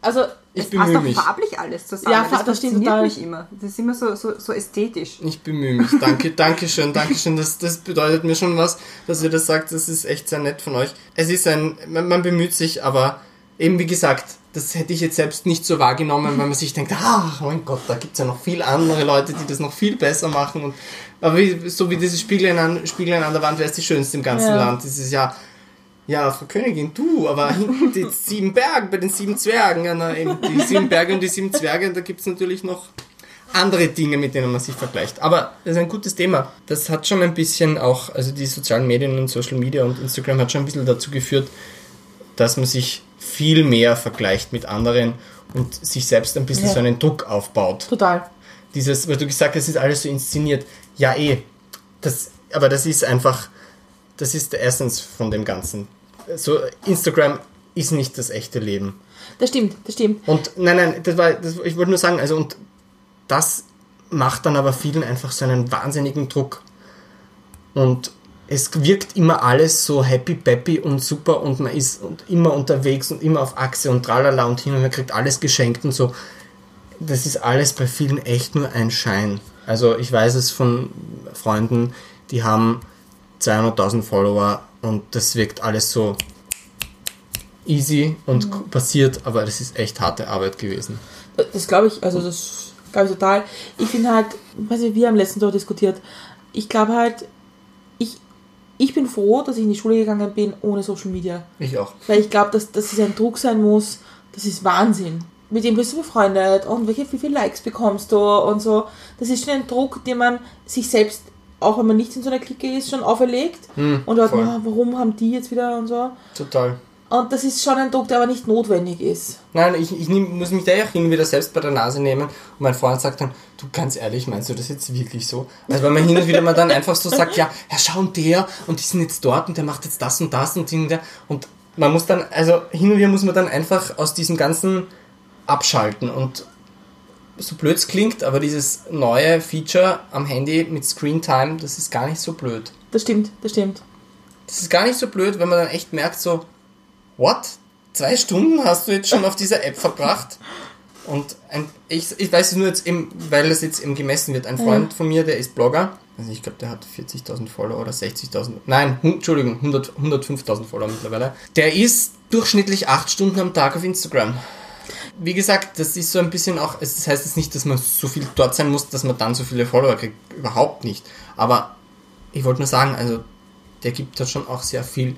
Also, Ich Es passt bemühe auch mich. farblich alles zusammen. Ja, das fa- das stimmt fasziniert total. mich immer. Das ist immer so, so, so ästhetisch. Ich bemühe mich. Danke, danke schön, danke schön. Das, das bedeutet mir schon was, dass ihr das sagt. Das ist echt sehr nett von euch. Es ist ein, man, man bemüht sich, aber eben wie gesagt, das hätte ich jetzt selbst nicht so wahrgenommen, weil man sich denkt, ah, mein Gott, da gibt es ja noch viele andere Leute, die das noch viel besser machen. Und, aber wie, so wie dieses Spiegeln an, Spiegeln an der Wand wäre es die schönste im ganzen Ja. Land. Dieses ja, ja, Frau Königin, du, aber hinten die sieben Berge bei den sieben Zwergen, ja, na, eben die sieben Berge und die sieben Zwerge, da gibt es natürlich noch andere Dinge, mit denen man sich vergleicht. Aber das ist ein gutes Thema. Das hat schon ein bisschen auch, also die sozialen Medien und Social Media und Instagram hat schon ein bisschen dazu geführt, dass man sich viel mehr vergleicht mit anderen und sich selbst ein bisschen Ja. so einen Druck aufbaut. total. Dieses, weil du gesagt hast, es ist alles so inszeniert. Ja, eh. Das, aber das ist einfach, das ist der Essence von dem Ganzen. So, Instagram ist nicht das echte Leben. Das stimmt, das stimmt. Und nein, nein, das war, das, ich wollte nur sagen, also und das macht dann aber vielen einfach so einen wahnsinnigen Druck. Und es wirkt immer alles so happy peppy und super und man ist und immer unterwegs und immer auf Achse und tralala und hin und her kriegt alles geschenkt und so. Das ist alles bei vielen echt nur ein Schein. Also ich weiß es von Freunden, die haben 200.000 Follower und das wirkt alles so easy und passiert, aber das ist echt harte Arbeit gewesen. Das glaube ich, also das glaube ich total. Ich finde halt, weiß nicht, wir haben letztens darüber diskutiert, ich glaube halt, ich, ich bin froh, dass ich in die Schule gegangen bin ohne Social Media. Ich auch. Weil ich glaube, dass, dass es ein Druck sein muss, das ist Wahnsinn. Mit dem bist du befreundet und welche, wie viele Likes bekommst du und so. Das ist schon ein Druck, den man sich selbst, auch wenn man nicht in so einer Clique ist, schon auferlegt. und dort, voll. "Ah, warum haben die jetzt wieder und so. Total. Und das ist schon ein Druck, der aber nicht notwendig ist. Nein, ich, ich nehm, muss mich da ja auch hin und wieder selbst bei der Nase nehmen und mein Freund sagt dann, du ganz ehrlich, meinst du das jetzt wirklich so? Also weil man hin und wieder mal dann einfach so sagt, ja, ja schau und der und die sind jetzt dort und der macht jetzt das und das und der und man muss dann, also hin und wieder muss man dann einfach aus diesem ganzen abschalten und so blöd es klingt, aber dieses neue Feature am Handy mit Screen Time, das ist gar nicht so blöd. Das stimmt, das stimmt. Das ist gar nicht so blöd, wenn man dann echt merkt, so, what? Zwei Stunden hast du jetzt schon auf dieser App verbracht? Und ein, ich, ich weiß es nur jetzt eben, weil es jetzt eben gemessen wird. Ein Freund von mir, der ist Blogger. Also ich glaube, der hat 40.000 Follower oder 60.000. Nein, hun- Entschuldigung, 100 105.000 Follower mittlerweile. Der ist durchschnittlich acht Stunden am Tag auf Instagram. Wie gesagt, das ist so ein bisschen auch, es- das heißt jetzt nicht, dass man so viel dort sein muss, dass man dann so viele Follower kriegt. Überhaupt nicht. Aber ich wollte nur sagen, also der gibt da schon auch sehr viel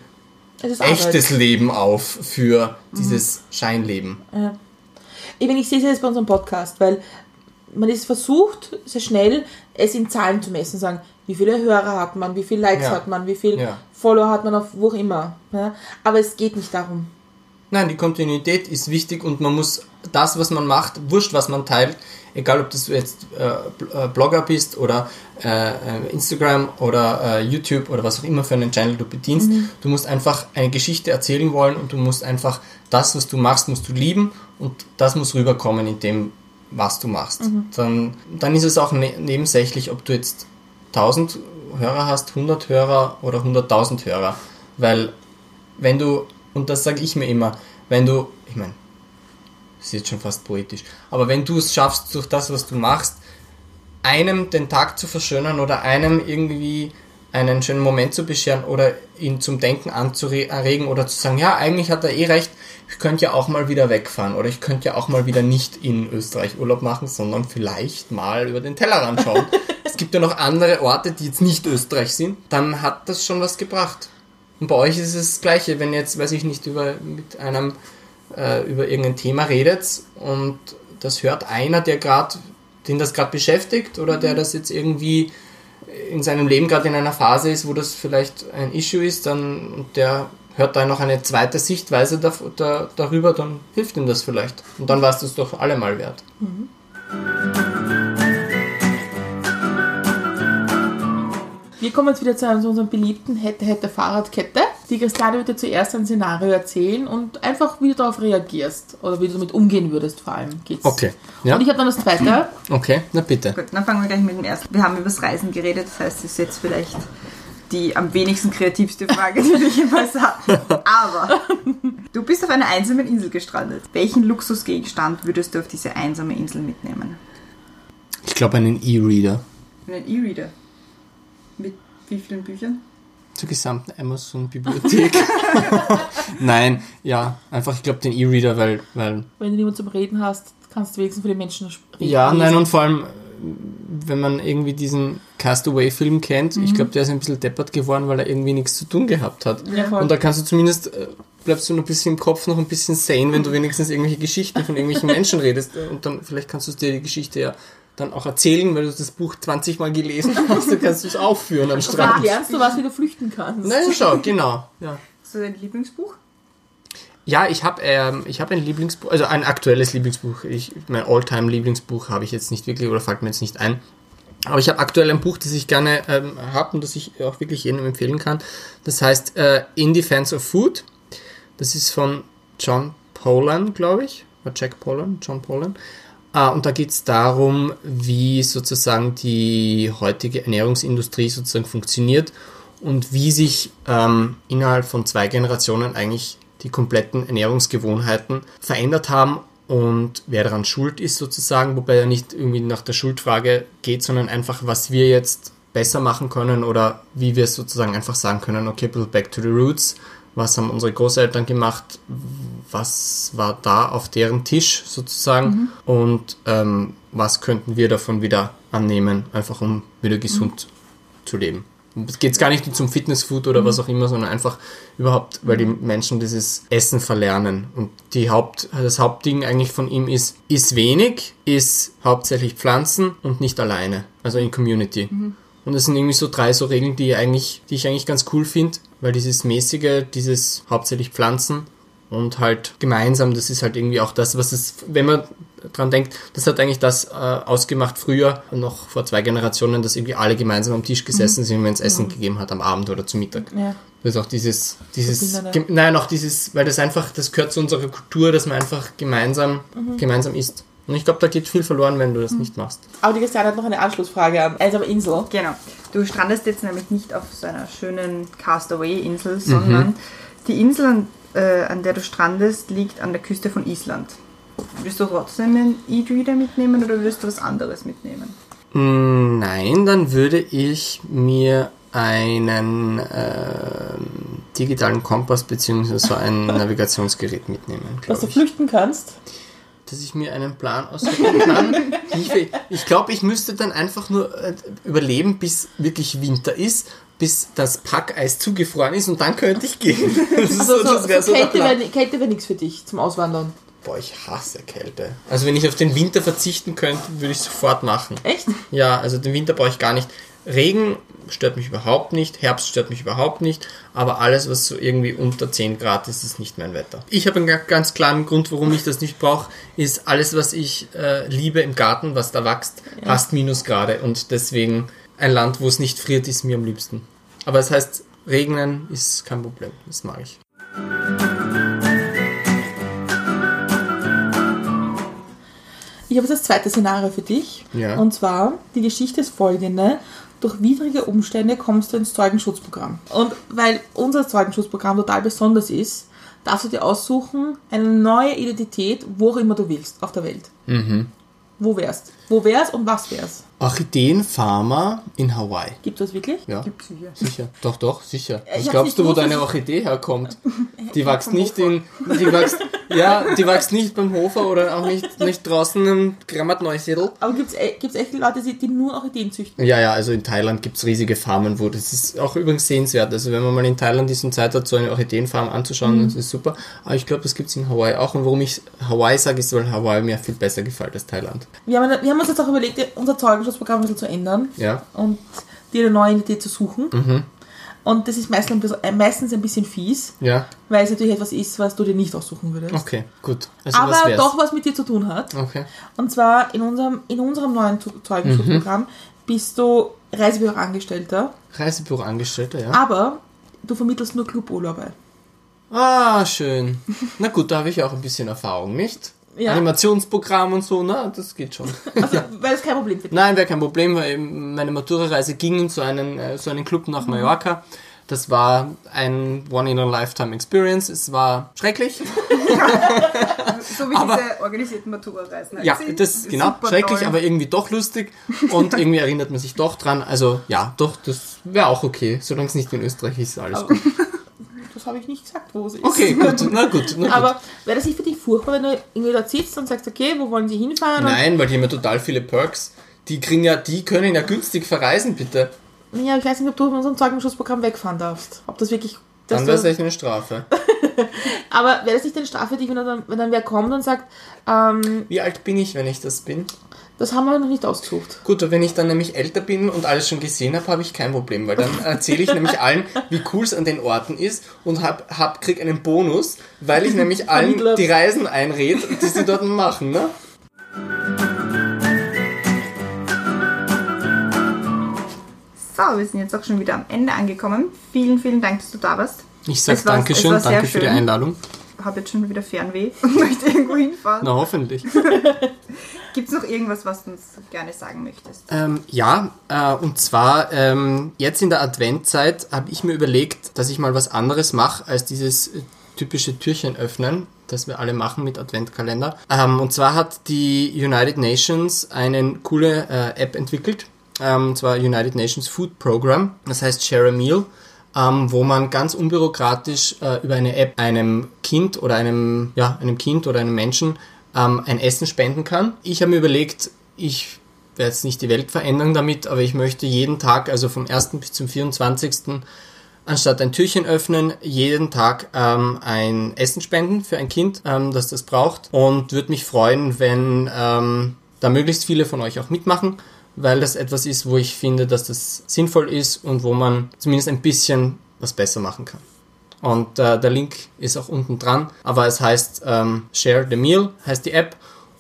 echtes. Leben auf für dieses Scheinleben. Ich meine, ich sehe es jetzt bei unserem Podcast, weil man ist versucht, sehr schnell es in Zahlen zu messen, sagen, wie viele Hörer hat man, wie viele Likes Ja. hat man, wie viele Ja. Follower hat man auf wo auch immer. Ja? Aber es geht nicht darum. Nein, die Kontinuität ist wichtig und man muss das, was man macht, wurscht, was man teilt, egal ob du jetzt äh, äh, Blogger bist oder äh, äh, Instagram oder äh, YouTube oder was auch immer für einen Channel du bedienst, du musst einfach eine Geschichte erzählen wollen und du musst einfach das, was du machst, musst du lieben und das muss rüberkommen in dem, was du machst. Dann, dann ist es auch ne nebensächlich, ob du jetzt 1000 Hörer hast, 100 Hörer oder 100.000 Hörer, weil wenn du, und das sage ich mir immer, wenn du, ich meine, das ist jetzt schon fast poetisch, aber wenn du es schaffst, durch das, was du machst, einem den Tag zu verschönern oder einem irgendwie einen schönen Moment zu bescheren oder ihn zum Denken anzuregen oder zu sagen, ja, eigentlich hat er eh recht, ich könnte ja auch mal wieder wegfahren oder ich könnte ja auch mal wieder nicht in Österreich Urlaub machen, sondern vielleicht mal über den Tellerrand schauen. es gibt ja noch andere Orte, die jetzt nicht Österreich sind, dann hat das schon was gebracht. Und bei euch ist es das Gleiche, wenn ihr jetzt, weiß ich nicht, über, mit einem, äh, über irgendein Thema redet und das hört einer, der gerade, den das gerade beschäftigt oder der das jetzt irgendwie in seinem Leben gerade in einer Phase ist, wo das vielleicht ein Issue ist, dann und der hört da noch eine zweite Sichtweise da, da, darüber, dann hilft ihm das vielleicht. Und dann war es das doch allemal wert. Wir kommen jetzt wieder zu unserem beliebten Hätte-Hätte-Fahrradkette. Die Christiane wird dir zuerst ein Szenario erzählen und einfach, wie du darauf reagierst. Oder wie du damit umgehen würdest, vor allem geht's. Okay. Ja. Und ich habe dann das zweite. Okay, na bitte. Gut, dann fangen wir gleich mit dem ersten. Wir haben über das Reisen geredet, das heißt, es ist jetzt vielleicht die am wenigsten kreativste Frage, die wir jemals hatten. Aber du bist auf einer einsamen Insel gestrandet. Welchen Luxusgegenstand würdest du auf diese einsame Insel mitnehmen? Ich glaube einen E-Reader. Einen E-Reader. Mit wie vielen Büchern? Zur gesamten Amazon-Bibliothek. Nein, ja, einfach, ich glaube den E-Reader, weil, weil Wenn du niemanden zum Reden hast, kannst du wenigstens für die Menschen reden. Ja, nein, und vor allem, wenn man irgendwie diesen Castaway-Film kennt, ich glaube, der ist ein bisschen deppert geworden, weil er irgendwie nichts zu tun gehabt hat. Ja, voll. Und da kannst du zumindest, äh, bleibst du noch ein bisschen im Kopf noch ein bisschen sane, wenn du wenigstens irgendwelche Geschichten von irgendwelchen Menschen redest. Und dann, vielleicht kannst du dir die Geschichte ja dann auch erzählen, weil du das Buch 20 Mal gelesen hast, dann kannst du es aufführen am Da Strand. lernst du was, wie du flüchten kannst. Nein, schau, genau. Ja. Hast du dein Lieblingsbuch? Ja, ich habe ähm, ich hab ein Lieblingsbuch, also ein aktuelles Lieblingsbuch. Ich, mein Alltime Lieblingsbuch habe ich jetzt nicht wirklich oder fällt mir jetzt nicht ein. Aber ich habe aktuell ein Buch, das ich gerne ähm, habe und das ich auch wirklich jedem empfehlen kann. Das heißt äh, In Defense of Food. Das ist von John Polan, glaube ich. Oder Jack Polan, John Polan. Ah, und da geht es darum, wie sozusagen die heutige Ernährungsindustrie sozusagen funktioniert und wie sich ähm, innerhalb von zwei Generationen eigentlich die kompletten Ernährungsgewohnheiten verändert haben und wer daran schuld ist sozusagen, wobei er nicht irgendwie nach der Schuldfrage geht, sondern einfach, was wir jetzt besser machen können oder wie wir sozusagen einfach sagen können, okay, back to the roots, was haben unsere Großeltern gemacht, was war da auf deren Tisch sozusagen und ähm, was könnten wir davon wieder annehmen, einfach um wieder gesund zu leben. Es geht gar nicht zum Fitnessfood oder was auch immer, sondern einfach überhaupt, weil die Menschen dieses Essen verlernen. Und die Haupt, das Hauptding eigentlich von ihm ist, ist wenig, ist hauptsächlich Pflanzen und nicht alleine, also in Community. Und das sind irgendwie so drei so Regeln, die eigentlich, die ich eigentlich ganz cool finde, weil dieses mäßige, dieses hauptsächlich Pflanzen und halt gemeinsam, das ist halt irgendwie auch das, was es, wenn man dran denkt, das hat eigentlich das äh, ausgemacht früher, noch vor zwei Generationen, dass irgendwie alle gemeinsam am Tisch gesessen sind, wenn es Essen gegeben hat am Abend oder zum Mittag. Ja. Das ist auch dieses, dieses, nein, auch dieses, weil das einfach, das gehört zu unserer Kultur, dass man einfach gemeinsam, gemeinsam isst. Und ich glaube, da geht viel verloren, wenn du das nicht machst. Aber die Christiane hat noch eine Anschlussfrage an einsame Insel. Genau. Du strandest jetzt nämlich nicht auf so einer schönen Castaway-Insel, sondern die Insel, an, äh, an der du strandest, liegt an der Küste von Island. Würdest du trotzdem einen E-Reader mitnehmen oder würdest du was anderes mitnehmen? Mm, Nein, dann würde ich mir einen ähm, digitalen Kompass bzw. so ein Navigationsgerät mitnehmen, Dass du flüchten kannst. Dass ich mir einen Plan aussuchen kann. ich glaube, ich müsste dann einfach nur äh, überleben, bis wirklich Winter ist, bis das Packeis zugefroren ist und dann könnte ich gehen. Das ist Also so, das so so Kälte wäre wär nichts für dich zum Auswandern. Boah, ich hasse Kälte. Also wenn ich auf den Winter verzichten könnte, würde ich sofort machen. Echt? Ja, also den Winter brauche ich gar nicht. Regen stört mich überhaupt nicht, Herbst stört mich überhaupt nicht, aber alles, was so irgendwie unter 10 Grad ist, ist nicht mein Wetter. Ich habe einen ga- ganz klaren Grund, warum ich das nicht brauche, ist alles, was ich äh, liebe im Garten, was da wächst, passt Minusgrade und deswegen ein Land, wo es nicht friert, ist mir am liebsten. Aber das heißt, regnen ist kein Problem, das mag ich. Ich habe jetzt das zweite Szenario für dich. Ja. Und zwar, die Geschichte ist folgende. Durch widrige Umstände kommst du ins Zeugenschutzprogramm. Und weil unser Zeugenschutzprogramm total besonders ist, darfst du dir aussuchen, eine neue Identität, wo auch immer du willst, auf der Welt. Mhm. Wo wärst? Wo wär's und was wär's? Orchideenfarmer in Hawaii. Gibt es das wirklich? Ja. Gibt's sicher. Sicher, doch, doch, sicher. Ich Was glaubst du, wo deine Orchidee herkommt? Die wächst nicht in, die wächst, ja, die wächst nicht beim Hofer oder auch nicht, nicht draußen im Grammat Neusiedl. Aber gibt es gibt's echt Leute, die nur Orchideen züchten? Ja, ja, also in Thailand gibt's riesige Farmen, wo das ist auch übrigens sehenswert. Also wenn man mal in Thailand diesen Zeit hat, so eine Orchideenfarm anzuschauen, das ist super. Aber ich glaube, das gibt's in Hawaii auch. Und warum ich Hawaii sage, ist, weil Hawaii mir viel besser gefällt als Thailand. Wir haben, wir haben uns jetzt auch überlegt, unser Zeugenschutzprogramm ein bisschen zu ändern Ja. und dir eine neue Identität zu suchen. Und das ist meistens ein bisschen, äh, meistens ein bisschen fies, Ja, weil es natürlich etwas ist, was du dir nicht aussuchen würdest. okay, gut. Also was Aber wär's? doch was mit dir zu tun hat. Okay. Und zwar in unserem, in unserem neuen Zeugenschutzprogramm Mhm. bist du Reisebüroangestellter, Reisebüroangestellter, ja. aber du vermittelst nur Cluburlaube. Ah, schön. Na gut, da habe ich auch ein bisschen Erfahrung, nicht? Ja. Animationsprogramm und so, na, das geht schon. Also, weil es kein Problem für dich Nein, wäre kein Problem, weil eben meine Matura-Reise ging in so einen, äh, so einen Club nach Mallorca. Das war ein One-in-a-Lifetime-Experience. Es war schrecklich. So wie Aber- diese organisierten Matura-Reisen. halt Ja, das genau Super schrecklich, toll. aber irgendwie doch lustig und irgendwie erinnert man sich doch dran. Also ja, doch, das wäre auch okay, solange es nicht in Österreich ist, alles Aber- gut. Das habe ich nicht gesagt, wo es ist. Okay, gut, na gut, na gut. Aber wäre das nicht für dich furchtbar, wenn du irgendwie dort sitzt und sagst, okay, wo wollen Sie hinfahren? Nein, weil die haben ja total viele Perks. Die kriegen ja, die können ja günstig verreisen, bitte. Ja, ich weiß nicht, ob du mit unserem Zeugenschutzprogramm wegfahren darfst. Ob das wirklich... Dann wäre es echt eine Strafe. aber wäre das nicht eine Strafe für dich, wenn dann, wenn dann wer kommt und sagt, ähm, Wie alt bin ich, wenn ich das bin? Das haben wir noch nicht ausgesucht. Gut, wenn ich dann nämlich älter bin und alles schon gesehen habe, habe ich kein Problem, weil dann erzähle ich nämlich allen, wie cool es an den Orten ist und hab, hab, krieg einen Bonus, weil ich nämlich allen die Reisen einrede, die sie dort machen, ne? So, wir sind jetzt auch schon wieder am Ende angekommen. Vielen, vielen Dank, dass du da warst. Ich sag Es war- es Dankeschön, danke für die schön. Einladung. Habe jetzt schon wieder Fernweh und möchte irgendwo hinfahren. Na, hoffentlich. Gibt es noch irgendwas, was du uns gerne sagen möchtest? Ähm, ja, äh, und zwar ähm, jetzt in der Adventzeit habe ich mir überlegt, dass ich mal was anderes mache als dieses äh, typische Türchen öffnen, das wir alle machen mit Adventkalender. Ähm, und zwar hat die United Nations eine coole äh, App entwickelt, ähm, und zwar United Nations Food Program, das heißt Share a Meal. Ähm, wo man ganz unbürokratisch äh, über eine App einem Kind oder einem, ja, einem Kind oder einem Menschen ähm, ein Essen spenden kann. Ich habe mir überlegt, ich werde jetzt nicht die Welt verändern damit, aber ich möchte jeden Tag, also vom 1. bis zum 24. anstatt ein Türchen öffnen, jeden Tag ähm, ein Essen spenden für ein Kind, ähm, das das braucht. Und würde mich freuen, wenn ähm, da möglichst viele von euch auch mitmachen, weil das etwas ist, wo ich finde, dass das sinnvoll ist und wo man zumindest ein bisschen was besser machen kann. Und äh, der Link ist auch unten dran, aber es heißt ähm, Share the Meal, heißt die App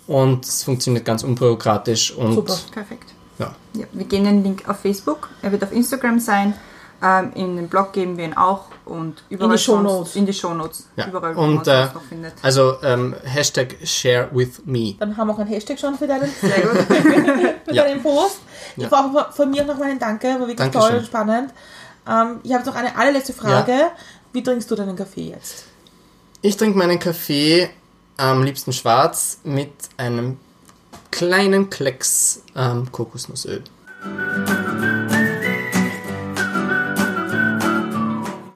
und es funktioniert ganz unbürokratisch und Super. Perfekt. ja. Ja, wir geben den Link auf Facebook. Er wird auf Instagram sein. Ähm, in den Blog geben wir ihn auch und überall die sonst- Shownotes. In die Shownotes. Ja. Überall, wo man Und es äh, sonst noch findet. also ähm, Hashtag Share with Me. Dann haben wir auch einen Hashtag schon für deinen, Sehr gut. für Ja. deinen Post. Ich Ja. brauche von mir noch mal einen Danke, war wirklich Dankeschön. toll und spannend. Ähm, ich habe noch eine allerletzte Frage. Wie trinkst du deinen Kaffee jetzt? Ich trinke meinen Kaffee am liebsten schwarz mit einem kleinen Klecks ähm, Kokosnussöl.